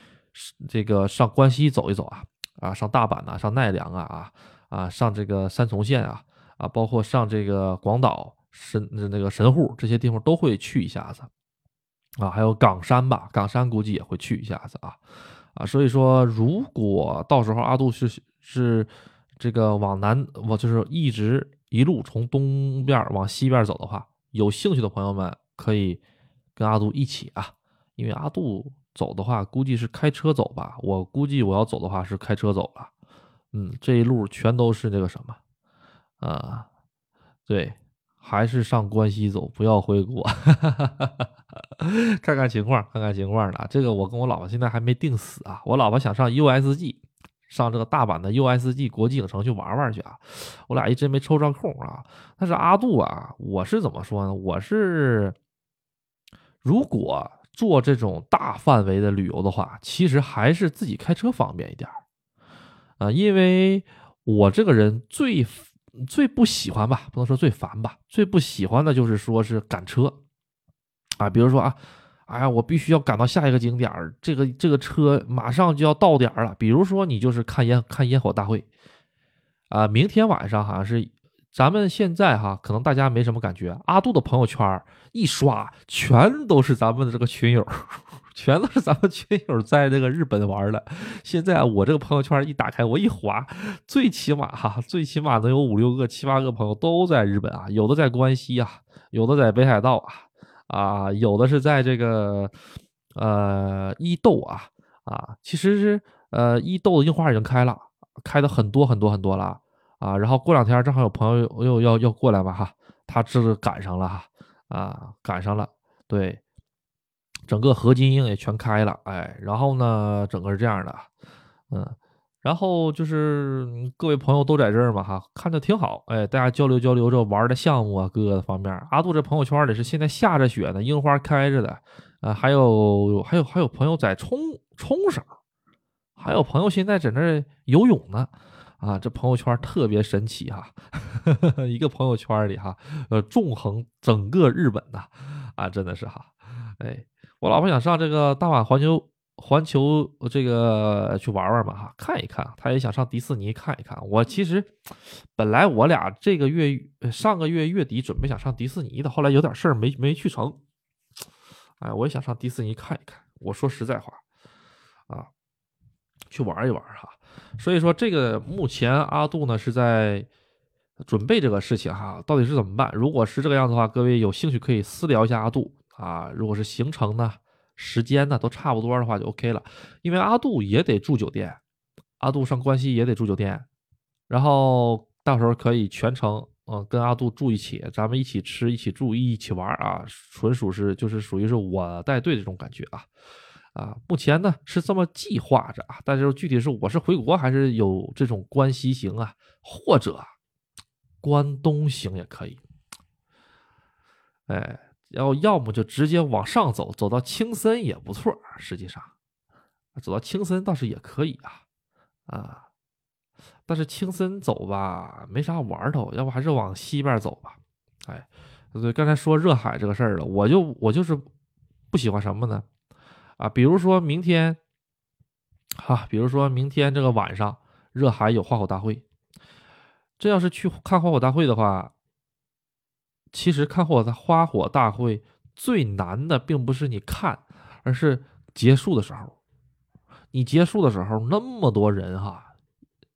这个上关西走一走啊啊，上大阪呐，上奈良啊啊啊，上这个三重县啊啊，包括上这个广岛神那个神户这些地方都会去一下子啊，还有冈山吧，冈山估计也会去一下子啊。啊，所以说，如果到时候阿杜是是这个往南，我就是一直一路从东边往西边走的话，有兴趣的朋友们可以跟阿杜一起啊，因为阿杜走的话，估计是开车走吧，我估计我要走的话是开车走了，嗯，这一路全都是那个什么，啊，对。还是上关西走，不要回国，看看情况，看看情况的。这个我跟我老婆现在还没定死啊。我老婆想上 USG，上这个大阪的 USG 国际影城去玩玩去啊。我俩一直没抽上空啊。但是阿杜啊，我是怎么说呢？我是如果做这种大范围的旅游的话，其实还是自己开车方便一点啊，因为我这个人最。最不喜欢吧，不能说最烦吧，最不喜欢的就是说是赶车，啊，比如说啊，哎呀，我必须要赶到下一个景点儿，这个这个车马上就要到点儿了。比如说你就是看烟看烟火大会，啊，明天晚上好像是，咱们现在哈，可能大家没什么感觉，阿杜的朋友圈一刷，全都是咱们的这个群友。全都是咱们群友在那个日本玩的。现在我这个朋友圈一打开，我一划，最起码哈，最起码能有五六个、七八个朋友都在日本啊。有的在关西啊，有的在北海道啊，啊，有的是在这个呃伊豆啊啊。其实是呃伊豆的樱花已经开了，开的很多很多很多了啊。然后过两天正好有朋友又要要过来嘛哈，他这是赶上了哈啊，赶上了，对。整个合金樱也全开了，哎，然后呢，整个是这样的，嗯，然后就是各位朋友都在这儿嘛，哈，看着挺好，哎，大家交流交流这玩的项目啊，各个方面。阿杜这朋友圈里是现在下着雪呢，樱花开着的，啊，还有还有还有朋友在冲冲绳，还有朋友现在在那游泳呢，啊，这朋友圈特别神奇哈，一个朋友圈里哈，呃，纵横整个日本呐，啊，真的是哈，哎。我老婆想上这个大阪环球环球这个去玩玩嘛哈，看一看。她也想上迪士尼看一看。我其实本来我俩这个月上个月月底准备想上迪士尼的，后来有点事儿没没去成。哎，我也想上迪士尼看一看。我说实在话啊，去玩一玩哈。所以说这个目前阿杜呢是在准备这个事情哈，到底是怎么办？如果是这个样子的话，各位有兴趣可以私聊一下阿杜。啊，如果是行程呢、时间呢都差不多的话，就 OK 了。因为阿杜也得住酒店，阿杜上关西也得住酒店，然后到时候可以全程嗯跟阿杜住一起，咱们一起吃、一起住、一起玩啊，纯属是就是属于是我带队这种感觉啊啊。目前呢是这么计划着啊，但是具体是我是回国还是有这种关西行啊，或者关东行也可以，哎。然后要么就直接往上走，走到青森也不错。实际上，走到青森倒是也可以啊，啊，但是青森走吧没啥玩头，要不还是往西边走吧。哎，对，刚才说热海这个事儿了，我就我就是不喜欢什么呢？啊，比如说明天，哈，比如说明天这个晚上热海有花火大会，这要是去看花火大会的话，其实看火的花火大会最难的并不是你看，而是结束的时候。你结束的时候那么多人哈，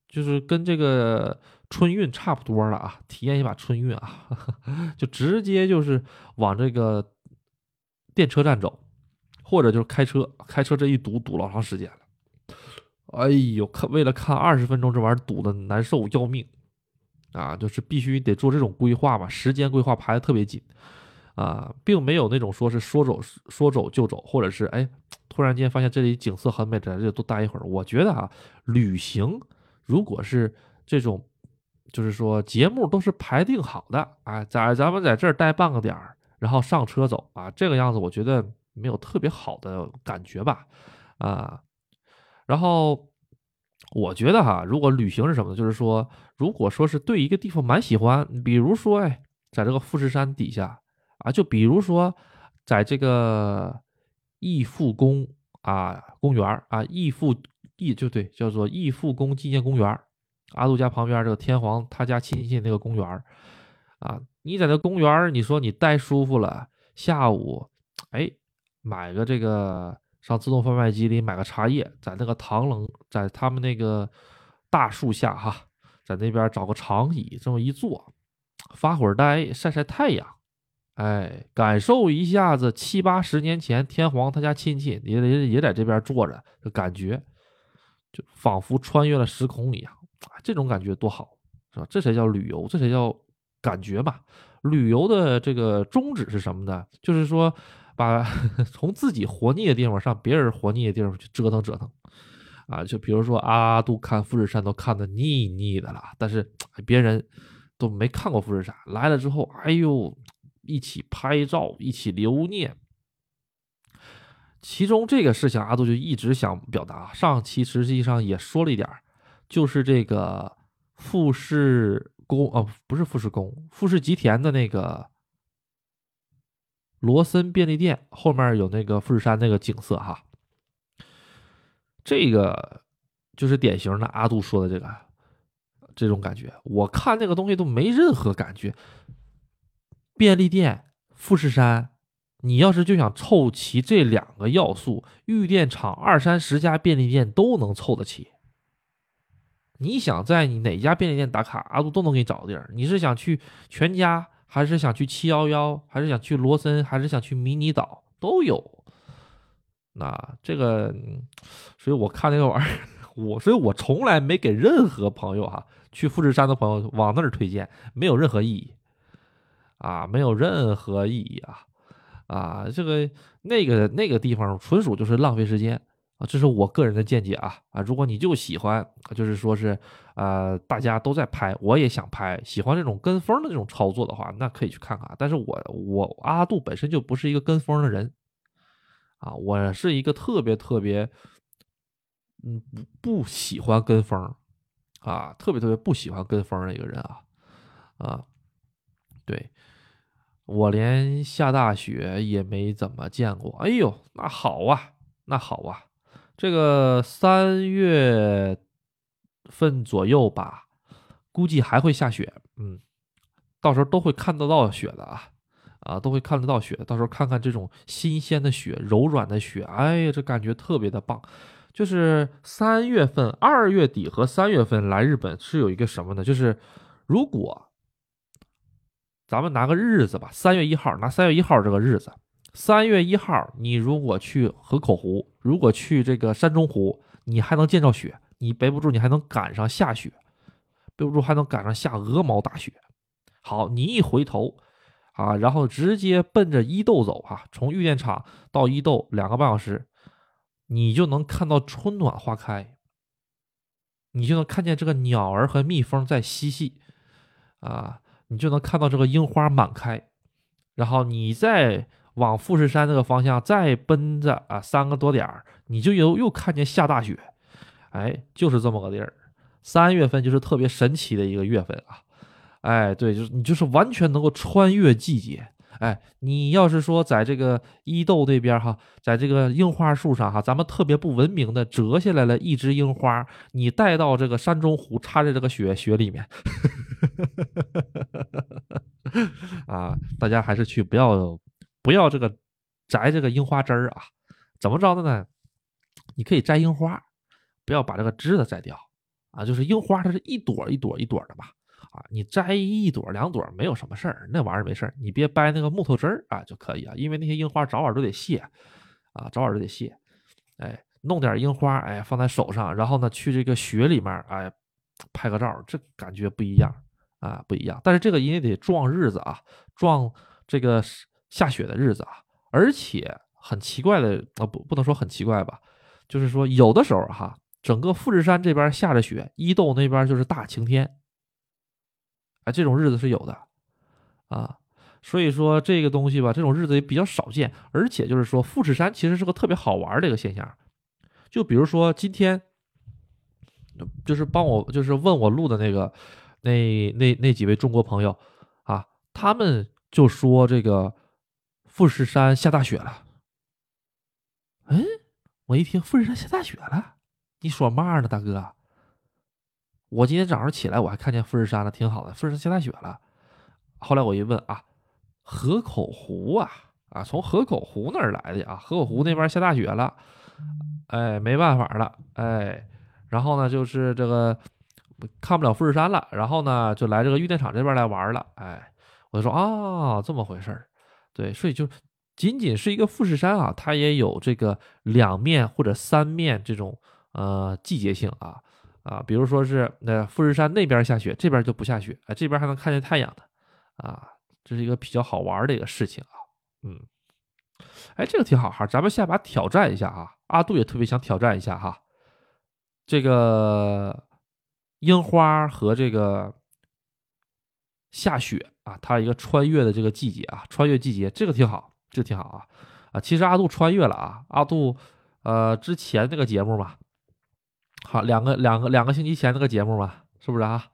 就是跟这个春运差不多了啊，体验一把春运啊，就直接就是往这个电车站走，或者就是开车，开车这一堵堵老长时间了。哎呦，看为了看二十分钟这玩意儿堵的难受要命啊！就是必须得做这种规划嘛，时间规划排的特别紧啊，并没有那种说是说走说走就走，或者是哎突然间发现这里景色很美，在这多待一会儿。我觉得啊，旅行如果是这种，就是说节目都是排定好的啊，在咱们在这儿待半个点儿，然后上车走啊，这个样子我觉得没有特别好的感觉吧啊。然后，我觉得哈，如果旅行是什么呢？就是说，如果说是对一个地方蛮喜欢，比如说，哎，在这个富士山底下啊，就比如说，在这个义父宫啊公园啊，义父义就对，叫做义父宫纪念公园阿杜家旁边这个天皇他家亲戚那个公园啊，你在那公园你说你待舒服了，下午，哎，买个这个。上自动贩卖机里买个茶叶，在那个唐冷，在他们那个大树下哈，在那边找个长椅，这么一坐，发会儿呆，晒晒太阳，哎，感受一下子七八十年前天皇他家亲戚也也也在这边坐着的感觉，就仿佛穿越了时空一样，这种感觉多好，是吧？这才叫旅游，这才叫感觉吧。旅游的这个宗旨是什么呢？就是说。把 从自己活腻的地方上别人活腻的地方去折腾折腾，啊，就比如说阿杜看富士山都看得腻腻的了，但是别人都没看过富士山，来了之后，哎呦，一起拍照，一起留念。其中这个事情，阿杜就一直想表达。上期实际上也说了一点，就是这个富士宫，啊，不是富士宫，富士吉田的那个。罗森便利店后面有那个富士山那个景色哈，这个就是典型的阿杜说的这个这种感觉。我看那个东西都没任何感觉。便利店、富士山，你要是就想凑齐这两个要素，玉电厂二三十家便利店都能凑得齐。你想在你哪家便利店打卡，阿杜都能给你找个地儿。你是想去全家？还是想去七幺幺，还是想去罗森，还是想去迷你岛，都有。那这个，所以我看那个玩意儿，我所以我从来没给任何朋友哈去富士山的朋友往那儿推荐，没有任何意义啊，没有任何意义啊啊，这个那个那个地方纯属就是浪费时间。啊，这是我个人的见解啊啊！如果你就喜欢，就是说是，呃，大家都在拍，我也想拍，喜欢这种跟风的这种操作的话，那可以去看看。但是我我阿杜本身就不是一个跟风的人，啊，我是一个特别特别，嗯，不不喜欢跟风，啊，特别特别不喜欢跟风的一个人啊啊，对，我连下大雪也没怎么见过。哎呦，那好啊，那好啊。这个三月份左右吧，估计还会下雪。嗯，到时候都会看得到雪的啊，啊，都会看得到雪。到时候看看这种新鲜的雪、柔软的雪，哎呀，这感觉特别的棒。就是三月份、二月底和三月份来日本是有一个什么呢？就是如果咱们拿个日子吧，三月一号，拿三月一号这个日子。三月一号，你如果去河口湖，如果去这个山中湖，你还能见着雪，你背不住，你还能赶上下雪，背不住还能赶上下鹅毛大雪。好，你一回头，啊，然后直接奔着伊豆走，哈，从玉电厂到伊豆两个半小时，你就能看到春暖花开，你就能看见这个鸟儿和蜜蜂在嬉戏，啊，你就能看到这个樱花满开，然后你再。往富士山这个方向再奔着啊，三个多点儿，你就又又看见下大雪，哎，就是这么个地儿。三月份就是特别神奇的一个月份啊，哎，对，就是你就是完全能够穿越季节。哎，你要是说在这个伊豆那边哈，在这个樱花树上哈，咱们特别不文明的折下来了一枝樱花，你带到这个山中湖插在这个雪雪里面。啊，大家还是去不要不要这个摘这个樱花枝儿啊？怎么着的呢？你可以摘樱花，不要把这个枝子摘掉啊。就是樱花它是一朵一朵一朵的嘛，啊，你摘一朵两朵没有什么事儿，那玩意儿没事儿，你别掰那个木头枝儿啊就可以啊。因为那些樱花早晚都得谢啊，早晚都得谢。哎，弄点樱花，哎，放在手上，然后呢去这个雪里面，哎，拍个照，这感觉不一样啊，不一样。但是这个也得撞日子啊，撞这个下雪的日子啊，而且。很奇怪的啊，不不能说很奇怪吧，就是说有的时候哈，整个富士山这边下着雪，伊豆那边就是大晴天，哎，这种日子是有的啊，所以说这个东西吧，这种日子也比较少见，而且就是说富士山其实是个特别好玩的一个现象，就比如说今天，就是帮我就是问我路的那个那那那几位中国朋友啊，他们就说这个富士山下大雪了。嗯，我一听富士山下大雪了，你说嘛呢，大哥？我今天早上起来我还看见富士山了，挺好的。富士山下大雪了。后来我一问啊，河口湖啊啊，从河口湖那儿来的啊，河口湖那边下大雪了，哎，没办法了，哎，然后呢就是这个看不了富士山了，然后呢就来这个玉电厂这边来玩了，哎，我就说啊，这么回事儿，对，所以就。仅仅是一个富士山啊，它也有这个两面或者三面这种呃季节性啊啊，比如说是那富士山那边下雪，这边就不下雪，哎，这边还能看见太阳的啊，这是一个比较好玩的一个事情啊，嗯，哎，这个挺好哈，咱们下把挑战一下啊，阿杜也特别想挑战一下哈，这个樱花和这个下雪啊，它一个穿越的这个季节啊，穿越季节，这个挺好。这个挺好啊，啊，其实阿杜穿越了啊，阿杜，呃，之前那个节目嘛，好，两个两个两个星期前那个节目嘛，是不是啊？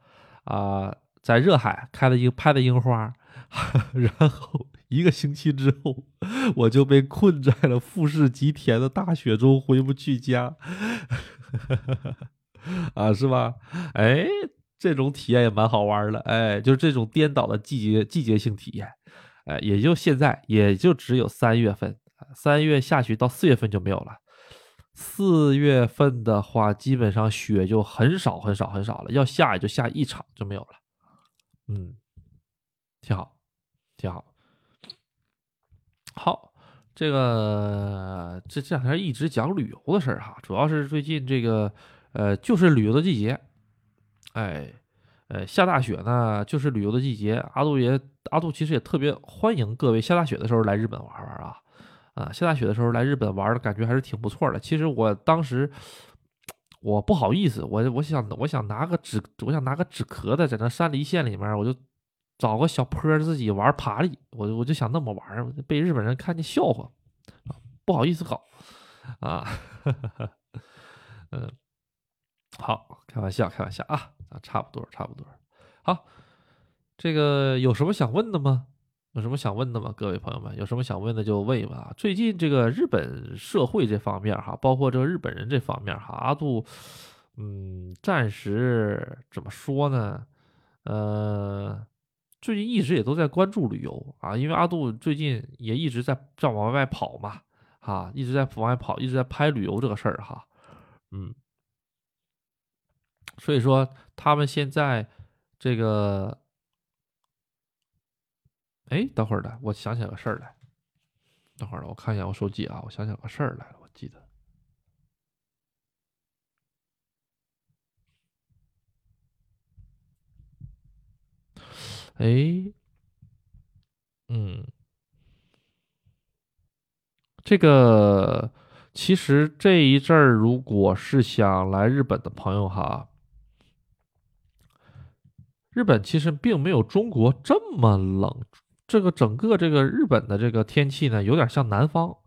啊，在热海开了樱拍的樱花，然后一个星期之后，我就被困在了富士吉田的大雪中，回不去家，啊，是吧？哎，这种体验也蛮好玩的，哎，就是这种颠倒的季节季节性体验。哎，也就现在，也就只有三月份，三月下去到四月份就没有了。四月份的话，基本上雪就很少很少很少了，要下也就下一场就没有了。嗯，挺好，挺好。好，这个这这两天一直讲旅游的事儿哈，主要是最近这个呃，就是旅游的季节，哎。呃，下大雪呢，就是旅游的季节。阿杜也，阿杜其实也特别欢迎各位下大雪的时候来日本玩玩啊，啊，下大雪的时候来日本玩的感觉还是挺不错的。其实我当时我不好意思，我我想我想拿个纸，我想拿个纸壳子在那山梨县里面，我就找个小坡自己玩爬犁，我我就想那么玩，被日本人看见笑话，不好意思搞啊，嗯。好，开玩笑，开玩笑啊啊，差不多，差不多。好，这个有什么想问的吗？有什么想问的吗？各位朋友们，有什么想问的就问一问啊。最近这个日本社会这方面哈，包括这个日本人这方面哈，阿杜，嗯，暂时怎么说呢？呃，最近一直也都在关注旅游啊，因为阿杜最近也一直在在往外跑嘛，哈，一直在往外跑，一直在拍旅游这个事儿哈，嗯。所以说，他们现在这个，哎，等会儿的，我想起个事儿来。等会儿了，我看一下我手机啊，我想起个事儿来了，我记得。哎，嗯，这个其实这一阵儿，如果是想来日本的朋友哈。日本其实并没有中国这么冷，这个整个这个日本的这个天气呢，有点像南方，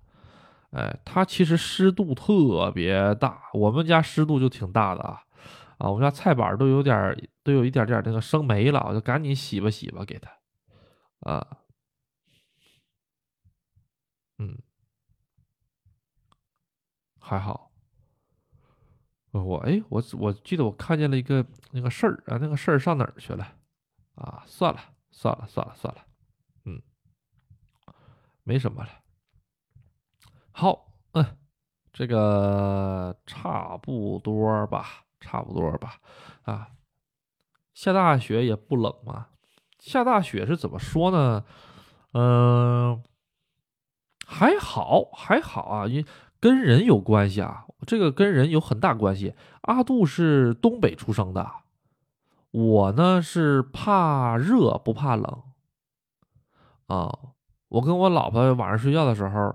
哎，它其实湿度特别大，我们家湿度就挺大的啊，啊，我们家菜板都有点都有一点点那个生霉了，我就赶紧洗吧洗吧给它，啊，嗯，还好。我哎，我我记得我看见了一个那个事儿啊，那个事儿上哪儿去了？啊，算了算了算了算了，嗯，没什么了。好，嗯，这个差不多吧，差不多吧，啊，下大雪也不冷嘛。下大雪是怎么说呢？嗯，还好还好啊，因跟人有关系啊，这个跟人有很大关系。阿杜是东北出生的，我呢是怕热不怕冷啊。我跟我老婆晚上睡觉的时候，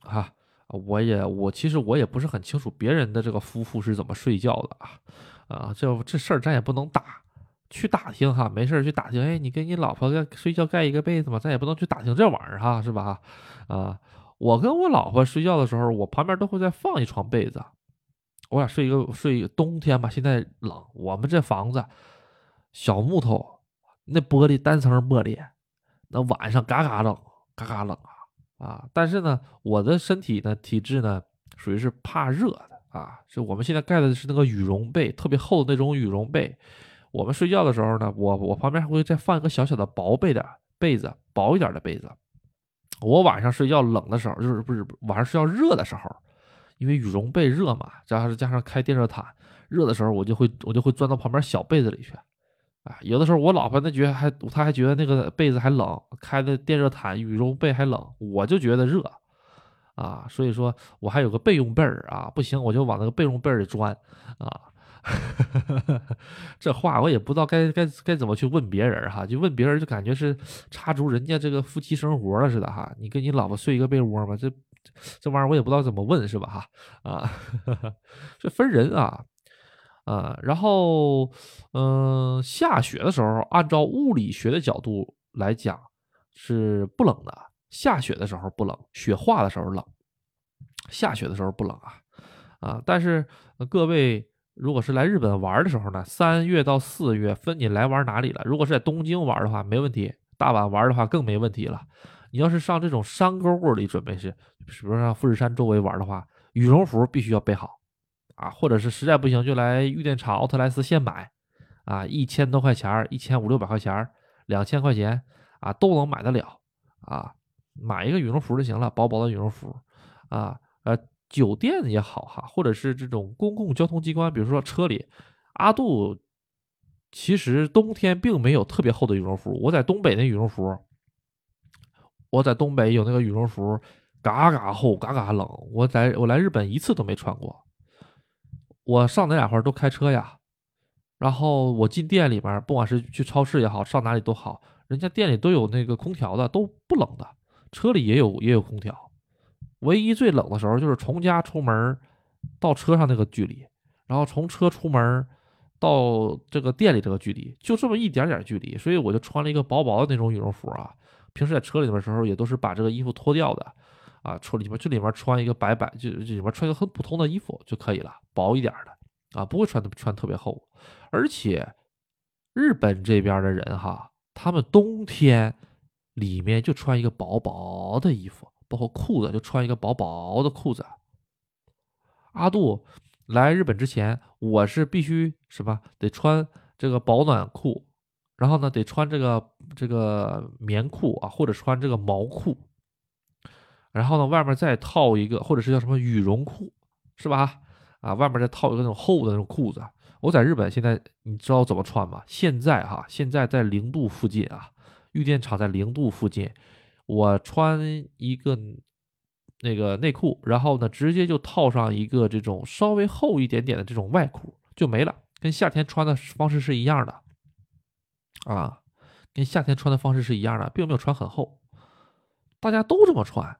哈，我也我其实我也不是很清楚别人的这个夫妇是怎么睡觉的啊啊，这这事儿咱也不能打。去打听哈，没事儿去打听。哎，你跟你老婆盖睡觉盖一个被子吗？咱也不能去打听这玩意儿哈，是吧？啊，我跟我老婆睡觉的时候，我旁边都会再放一床被子。我俩睡一个睡一个冬天吧，现在冷。我们这房子小木头，那玻璃单层玻璃，那晚上嘎嘎冷，嘎嘎冷啊啊！但是呢，我的身体呢体质呢属于是怕热的啊，是我们现在盖的是那个羽绒被，特别厚的那种羽绒被。我们睡觉的时候呢，我我旁边还会再放一个小小的薄被的被子，薄一点的被子。我晚上睡觉冷的时候，就是不是晚上睡觉热的时候，因为羽绒被热嘛，加上加上开电热毯，热的时候我就会我就会钻到旁边小被子里去。啊，有的时候我老婆那觉得还，她还觉得那个被子还冷，开的电热毯，羽绒被还冷，我就觉得热。啊，所以说我还有个备用被儿啊，不行我就往那个备用被儿里钻啊。这话我也不知道该该该怎么去问别人哈，就问别人就感觉是插足人家这个夫妻生活了似的哈。你跟你老婆睡一个被窝吗？这这玩意儿我也不知道怎么问是吧哈啊，这分人啊啊。然后嗯，下雪的时候，按照物理学的角度来讲是不冷的，下雪的时候不冷，雪化的时候冷，下雪的时候不冷啊啊。但是各位。如果是来日本玩的时候呢，三月到四月分你来玩哪里了。如果是在东京玩的话，没问题；大阪玩的话更没问题了。你要是上这种山沟沟里准备是，比如说上富士山周围玩的话，羽绒服必须要备好啊，或者是实在不行就来玉电厂奥特莱斯现买啊，一千多块钱一千五六百块钱两千块钱啊都能买得了啊，买一个羽绒服就行了，薄薄的羽绒服啊，呃。酒店也好哈，或者是这种公共交通机关，比如说车里，阿杜其实冬天并没有特别厚的羽绒服。我在东北那羽绒服，我在东北有那个羽绒服，嘎嘎厚，嘎嘎冷。我在我来日本一次都没穿过。我上哪俩块都开车呀，然后我进店里面，不管是去超市也好，上哪里都好，人家店里都有那个空调的，都不冷的。车里也有也有空调。唯一最冷的时候就是从家出门到车上那个距离，然后从车出门到这个店里这个距离，就这么一点点距离，所以我就穿了一个薄薄的那种羽绒服啊。平时在车里面的时候也都是把这个衣服脱掉的啊，车里面就里面穿一个白白，就里面穿一个很普通的衣服就可以了，薄一点的啊，不会穿的穿特别厚。而且日本这边的人哈，他们冬天里面就穿一个薄薄的衣服。包括裤子，就穿一个薄薄的裤子。阿杜来日本之前，我是必须什么得穿这个保暖裤，然后呢得穿这个这个棉裤啊，或者穿这个毛裤，然后呢外面再套一个，或者是叫什么羽绒裤，是吧？啊，外面再套一个那种厚的那种裤子。我在日本现在你知道怎么穿吗？现在哈，现在在零度附近啊，玉电厂在零度附近。我穿一个那个内裤，然后呢，直接就套上一个这种稍微厚一点点的这种外裤就没了，跟夏天穿的方式是一样的啊，跟夏天穿的方式是一样的，并没有穿很厚，大家都这么穿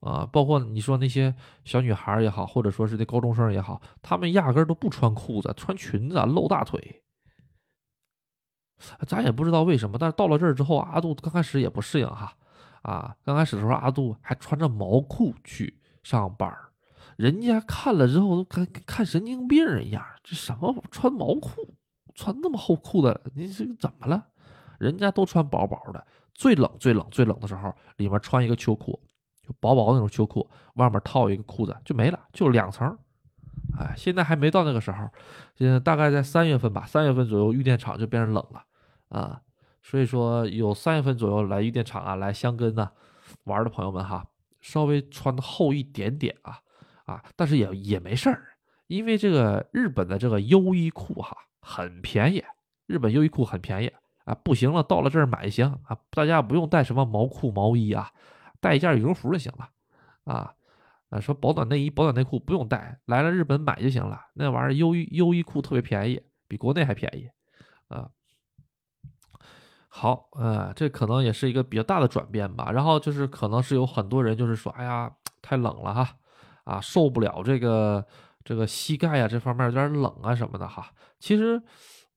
啊，包括你说那些小女孩也好，或者说是那高中生也好，他们压根都不穿裤子，穿裙子露大腿。咱也不知道为什么，但是到了这儿之后，阿杜刚开始也不适应哈。啊，刚开始的时候，阿杜还穿着毛裤去上班人家看了之后都跟看神经病一样。这什么穿毛裤，穿那么厚裤子，你这怎么了？人家都穿薄薄的，最冷最冷最冷的时候，里面穿一个秋裤，就薄薄的那种秋裤，外面套一个裤子就没了，就两层。哎，现在还没到那个时候，现在大概在三月份吧，三月份左右，玉电厂就变成冷了啊。所以说有三月份左右来玉电厂啊，来香根呢玩的朋友们哈，稍微穿的厚一点点啊啊，但是也也没事儿，因为这个日本的这个优衣库哈很便宜，日本优衣库很便宜啊，不行了到了这儿买行啊，大家不用带什么毛裤毛衣啊，带一件羽绒服就行了啊啊，说保暖内衣保暖内裤不用带，来了日本买就行了，那玩意儿优衣优衣库特别便宜，比国内还便宜啊。好，呃，这可能也是一个比较大的转变吧。然后就是可能是有很多人就是说，哎呀，太冷了哈，啊，受不了这个这个膝盖啊这方面有点冷啊什么的哈。其实，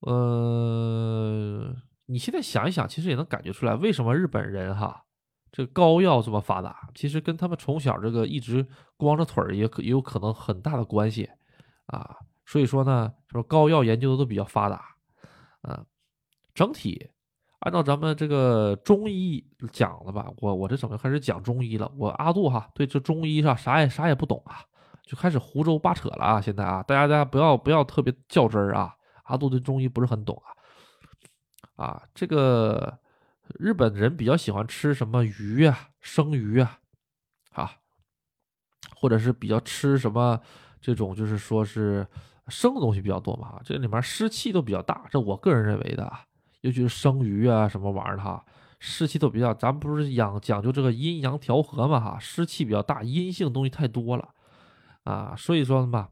呃，你现在想一想，其实也能感觉出来，为什么日本人哈这个膏药这么发达，其实跟他们从小这个一直光着腿儿也可也有可能很大的关系啊。所以说呢，说膏药研究的都比较发达，嗯，整体。按照咱们这个中医讲的吧，我我这怎么开始讲中医了？我阿杜哈对这中医是吧，啥也啥也不懂啊，就开始胡诌八扯了啊！现在啊，大家大家不要不要特别较真儿啊！阿杜对中医不是很懂啊啊！这个日本人比较喜欢吃什么鱼啊，生鱼啊，啊，或者是比较吃什么这种就是说是生的东西比较多嘛？这里面湿气都比较大，这我个人认为的啊。尤其是生鱼啊，什么玩意儿哈，湿气都比较，咱们不是养讲究这个阴阳调和嘛哈，湿气比较大，阴性东西太多了啊，所以说嘛，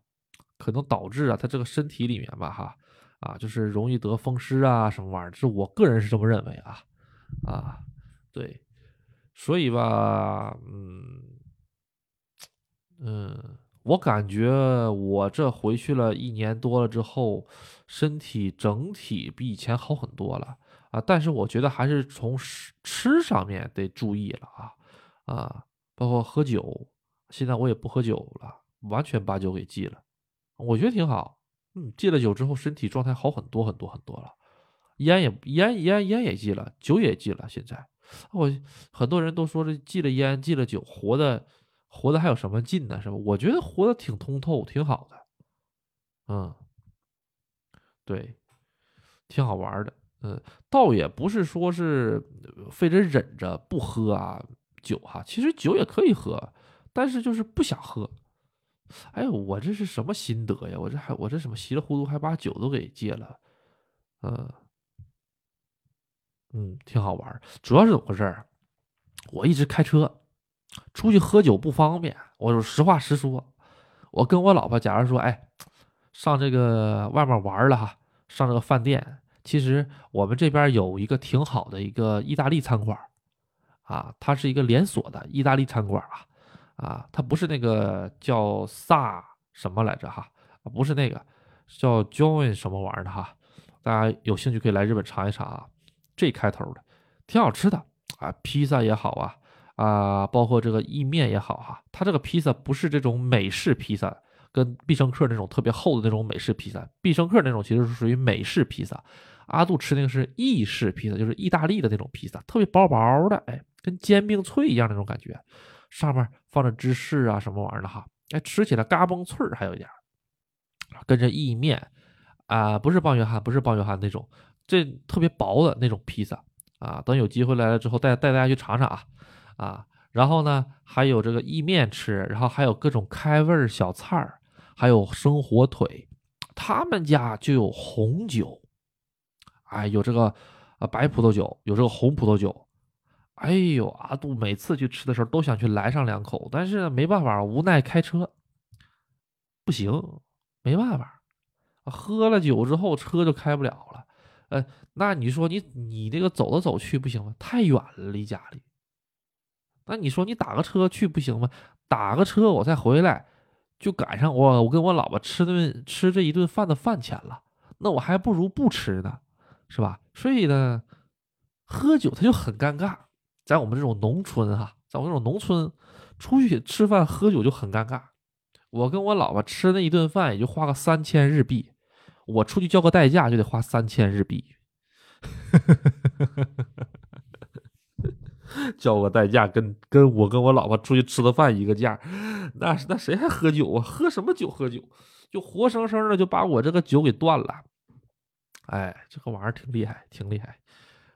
可能导致啊他这个身体里面吧哈啊，就是容易得风湿啊什么玩意儿，这是我个人是这么认为啊啊，对，所以吧，嗯嗯。我感觉我这回去了一年多了之后，身体整体比以前好很多了啊！但是我觉得还是从吃吃上面得注意了啊啊！包括喝酒，现在我也不喝酒了，完全把酒给戒了，我觉得挺好。嗯，戒了酒之后，身体状态好很多很多很多了。烟也烟烟烟也戒了，酒也戒了。现在我很多人都说这戒了烟戒了酒，活的。活的还有什么劲呢？是吧？我觉得活的挺通透，挺好的。嗯，对，挺好玩的。嗯，倒也不是说是非得忍着不喝啊酒哈，其实酒也可以喝，但是就是不想喝。哎，我这是什么心得呀？我这还我这什么稀里糊涂还把酒都给戒了？嗯嗯，挺好玩。主要是怎么回事？我一直开车。出去喝酒不方便，我就实话实说。我跟我老婆，假如说，哎，上这个外面玩了哈，上这个饭店，其实我们这边有一个挺好的一个意大利餐馆，啊，它是一个连锁的意大利餐馆啊，啊，它不是那个叫萨什么来着哈，不是那个叫 Join 什么玩意儿的哈，大家有兴趣可以来日本尝一尝啊，J 开头的，挺好吃的啊，披萨也好啊。啊，包括这个意面也好哈，它这个披萨不是这种美式披萨，跟必胜客那种特别厚的那种美式披萨，必胜客那种其实是属于美式披萨，阿杜吃那个是意式披萨，就是意大利的那种披萨，特别薄薄的，哎，跟煎饼脆一样那种感觉，上面放着芝士啊什么玩意儿的哈，哎，吃起来嘎嘣脆，还有一点，跟着意面啊，不是棒约翰，不是棒约翰那种，这特别薄的那种披萨啊，等有机会来了之后带带大家去尝尝啊。啊，然后呢，还有这个意面吃，然后还有各种开胃小菜儿，还有生火腿。他们家就有红酒，哎，有这个呃白葡萄酒，有这个红葡萄酒。哎呦，阿杜每次去吃的时候都想去来上两口，但是没办法，无奈开车不行，没办法，喝了酒之后车就开不了了。呃，那你说你你这个走着走去不行吗？太远了，离家里。那你说你打个车去不行吗？打个车我再回来，就赶上我我跟我老婆吃顿吃这一顿饭的饭钱了。那我还不如不吃呢，是吧？所以呢，喝酒它就很尴尬。在我们这种农村哈，在我们这种农村，出去吃饭喝酒就很尴尬。我跟我老婆吃那一顿饭也就花个三千日币，我出去交个代驾就得花三千日币。叫个代驾，跟跟我跟我老婆出去吃的饭一个价，那那谁还喝酒啊？喝什么酒？喝酒就活生生的就把我这个酒给断了。哎，这个玩意儿挺厉害，挺厉害。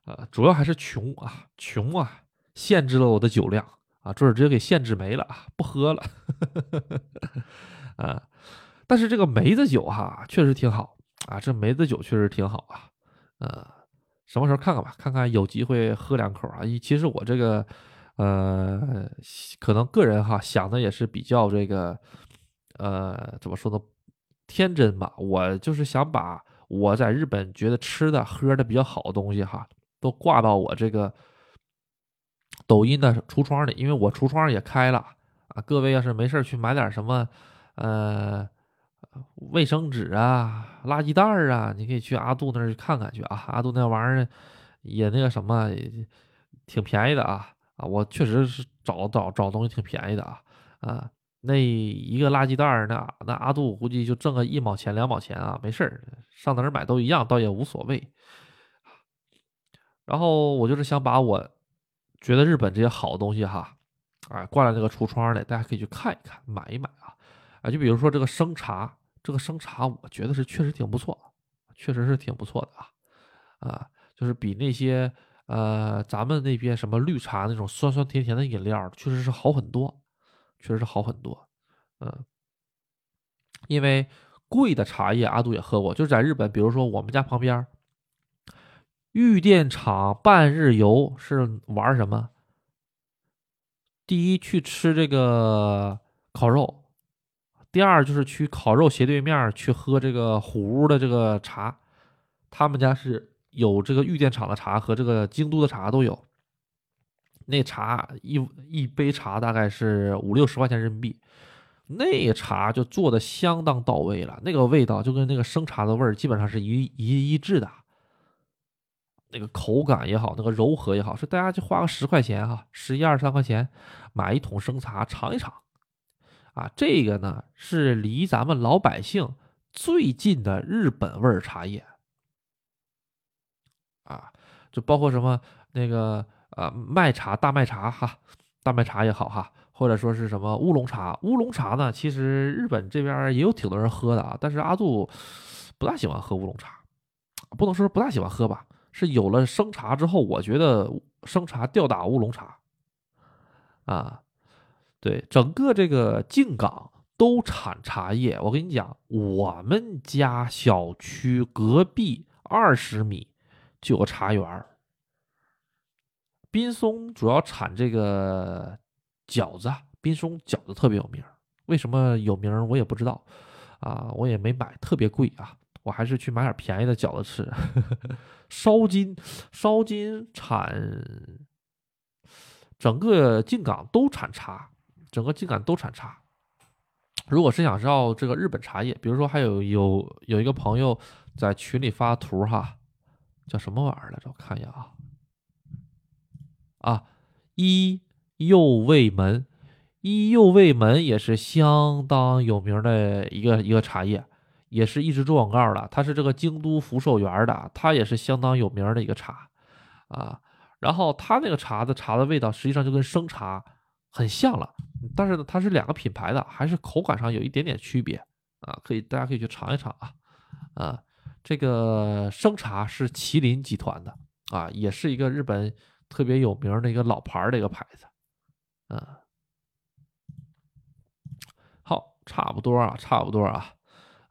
呃，主要还是穷啊，穷啊，限制了我的酒量啊，这儿直接给限制没了，不喝了。啊，但是这个梅子酒哈，确实挺好啊，这梅子酒确实挺好啊，呃，什么时候看看吧，看看有机会喝两口啊。其实我这个，呃，可能个人哈想的也是比较这个，呃，怎么说呢，天真吧。我就是想把我在日本觉得吃的喝的比较好的东西哈。都挂到我这个抖音的橱窗里，因为我橱窗也开了啊。各位要是没事去买点什么，呃，卫生纸啊、垃圾袋儿啊，你可以去阿杜那儿去看看去啊。阿杜那玩意儿也那个什么，挺便宜的啊啊！我确实是找找找东西挺便宜的啊啊。那一个垃圾袋儿，那那阿杜估计就挣个一毛钱两毛钱啊，没事儿，上哪儿买都一样，倒也无所谓。然后我就是想把我觉得日本这些好东西哈，啊挂在这个橱窗里，大家可以去看一看，买一买啊，啊就比如说这个生茶，这个生茶我觉得是确实挺不错，确实是挺不错的啊，啊就是比那些呃咱们那边什么绿茶那种酸酸甜甜的饮料，确实是好很多，确实是好很多，嗯，因为贵的茶叶阿杜也喝过，就是在日本，比如说我们家旁边。玉电厂半日游是玩什么？第一去吃这个烤肉，第二就是去烤肉斜对面去喝这个虎屋的这个茶。他们家是有这个玉电厂的茶和这个京都的茶都有。那茶一一杯茶大概是五六十块钱人民币，那茶就做的相当到位了，那个味道就跟那个生茶的味儿基本上是一一一致的。那个口感也好，那个柔和也好，是大家就花个十块钱哈，十一二三块钱买一桶生茶尝一尝，啊，这个呢是离咱们老百姓最近的日本味儿茶叶，啊，就包括什么那个呃麦茶、大麦茶哈，大麦茶也好哈，或者说是什么乌龙茶，乌龙茶呢，其实日本这边也有挺多人喝的啊，但是阿杜不大喜欢喝乌龙茶，不能说不大喜欢喝吧。是有了生茶之后，我觉得生茶吊打乌龙茶，啊，对，整个这个静冈都产茶叶。我跟你讲，我们家小区隔壁二十米就有茶园儿滨松主要产这个饺子，滨松饺子特别有名。为什么有名我也不知道，啊，我也没买，特别贵啊。我还是去买点便宜的饺子吃。烧金，烧金产，整个静港都产茶，整个静冈都产茶。如果是想知道这个日本茶叶，比如说还有有有一个朋友在群里发图哈，叫什么玩意儿来着？我看一眼啊，啊，一右卫门，一右卫门也是相当有名的一个一个茶叶。也是一直做广告的，它是这个京都福寿园的，它也是相当有名的一个茶，啊，然后它那个茶的茶的味道实际上就跟生茶很像了，但是呢，它是两个品牌的，还是口感上有一点点区别啊，可以大家可以去尝一尝啊，啊，这个生茶是麒麟集团的啊，也是一个日本特别有名的一个老牌的一个牌子，嗯，好，差不多啊，差不多啊。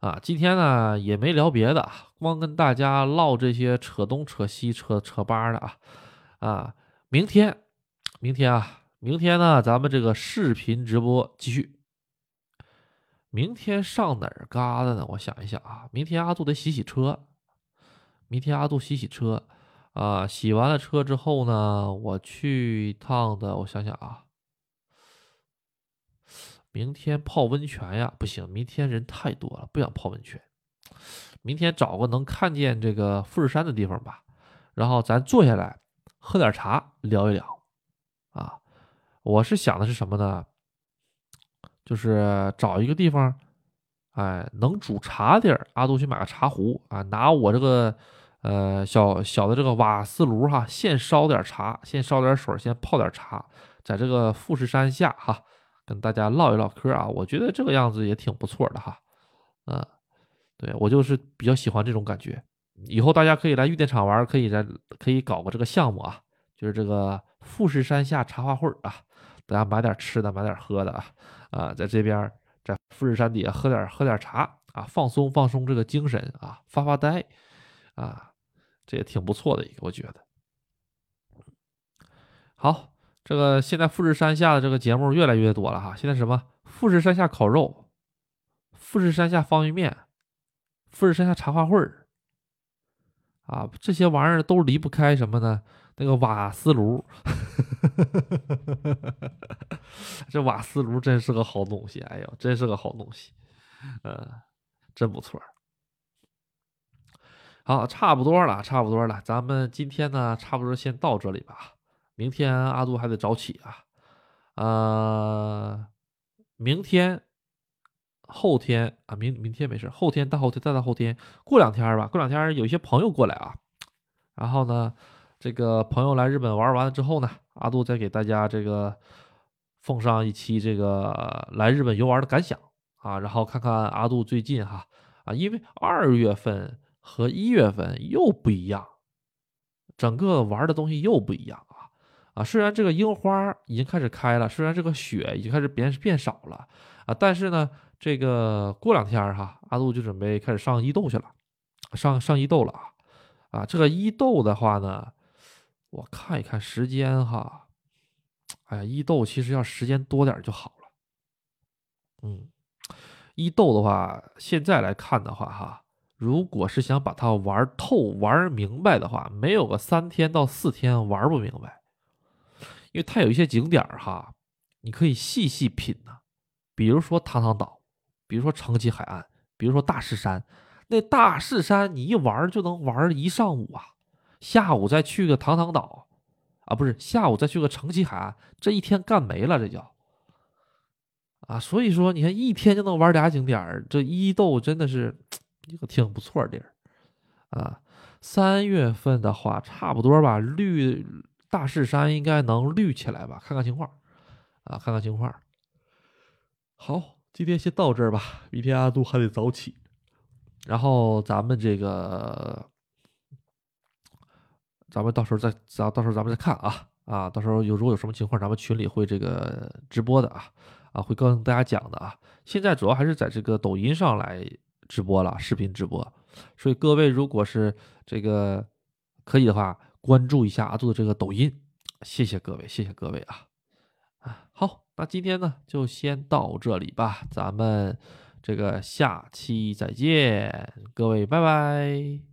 啊，今天呢也没聊别的，光跟大家唠这些扯东扯西扯扯巴的啊啊！明天，明天啊，明天呢，咱们这个视频直播继续。明天上哪儿嘎的呢？我想一想啊，明天阿杜得洗洗车。明天阿杜洗洗车啊，洗完了车之后呢，我去一趟的。我想想啊。明天泡温泉呀？不行，明天人太多了，不想泡温泉。明天找个能看见这个富士山的地方吧，然后咱坐下来喝点茶，聊一聊。啊，我是想的是什么呢？就是找一个地方，哎，能煮茶地儿。阿杜去买个茶壶啊，拿我这个呃小小的这个瓦斯炉哈，先烧点茶，先烧点水，先泡点茶，在这个富士山下哈。跟大家唠一唠嗑啊，我觉得这个样子也挺不错的哈，嗯，对我就是比较喜欢这种感觉，以后大家可以来玉电厂玩，可以来可以搞个这个项目啊，就是这个富士山下茶话会啊，大家买点吃的，买点喝的啊，啊，在这边在富士山底下喝点喝点茶啊，放松放松这个精神啊，发发呆啊，这也挺不错的一个，我觉得。好，这个现在富士山下的这个节目越来越多了哈，现在什么富士山下烤肉，富士山下方便面，富士山下茶话会儿。啊，这些玩意儿都离不开什么呢？那个瓦斯炉，这瓦斯炉真是个好东西，哎呦，真是个好东西，呃，真不错。好，差不多了，差不多了，咱们今天呢，差不多先到这里吧。明天阿杜还得早起啊，呃，明天。后天啊，明明天没事，后天大后天再大后天，过两天吧，过两天有一些朋友过来啊，然后呢，这个朋友来日本玩完了之后呢，阿杜再给大家这个奉上一期这个来日本游玩的感想啊，然后看看阿杜最近哈啊，因为二月份和一月份又不一样，整个玩的东西又不一样啊啊，虽然这个樱花已经开始开了，虽然这个雪已经开始变变少了啊，但是呢。这个过两天哈，阿杜就准备开始上伊豆去了，上上伊豆了啊！啊，这个伊豆的话呢，我看一看时间哈，哎呀，伊豆其实要时间多点就好了。嗯，伊豆的话，现在来看的话哈，如果是想把它玩透、玩明白的话，没有个三天到四天玩不明白，因为它有一些景点哈，你可以细细品呢，比如说唐唐岛。比如说长崎海岸，比如说大势山，那大势山你一玩就能玩一上午啊，下午再去个唐唐岛，啊不是下午再去个成吉海岸，这一天干没了，这叫啊，所以说你看一天就能玩俩景点这伊豆真的是一个挺不错的地儿啊。三月份的话，差不多吧，绿大势山应该能绿起来吧，看看情况啊，看看情况，好。今天先到这儿吧，明天阿杜还得早起，然后咱们这个，咱们到时候再，咱到时候咱们再看啊啊，到时候有如果有什么情况，咱们群里会这个直播的啊啊，会跟大家讲的啊。现在主要还是在这个抖音上来直播了，视频直播，所以各位如果是这个可以的话，关注一下阿杜的这个抖音，谢谢各位，谢谢各位啊啊，好。那今天呢，就先到这里吧，咱们这个下期再见，各位拜拜。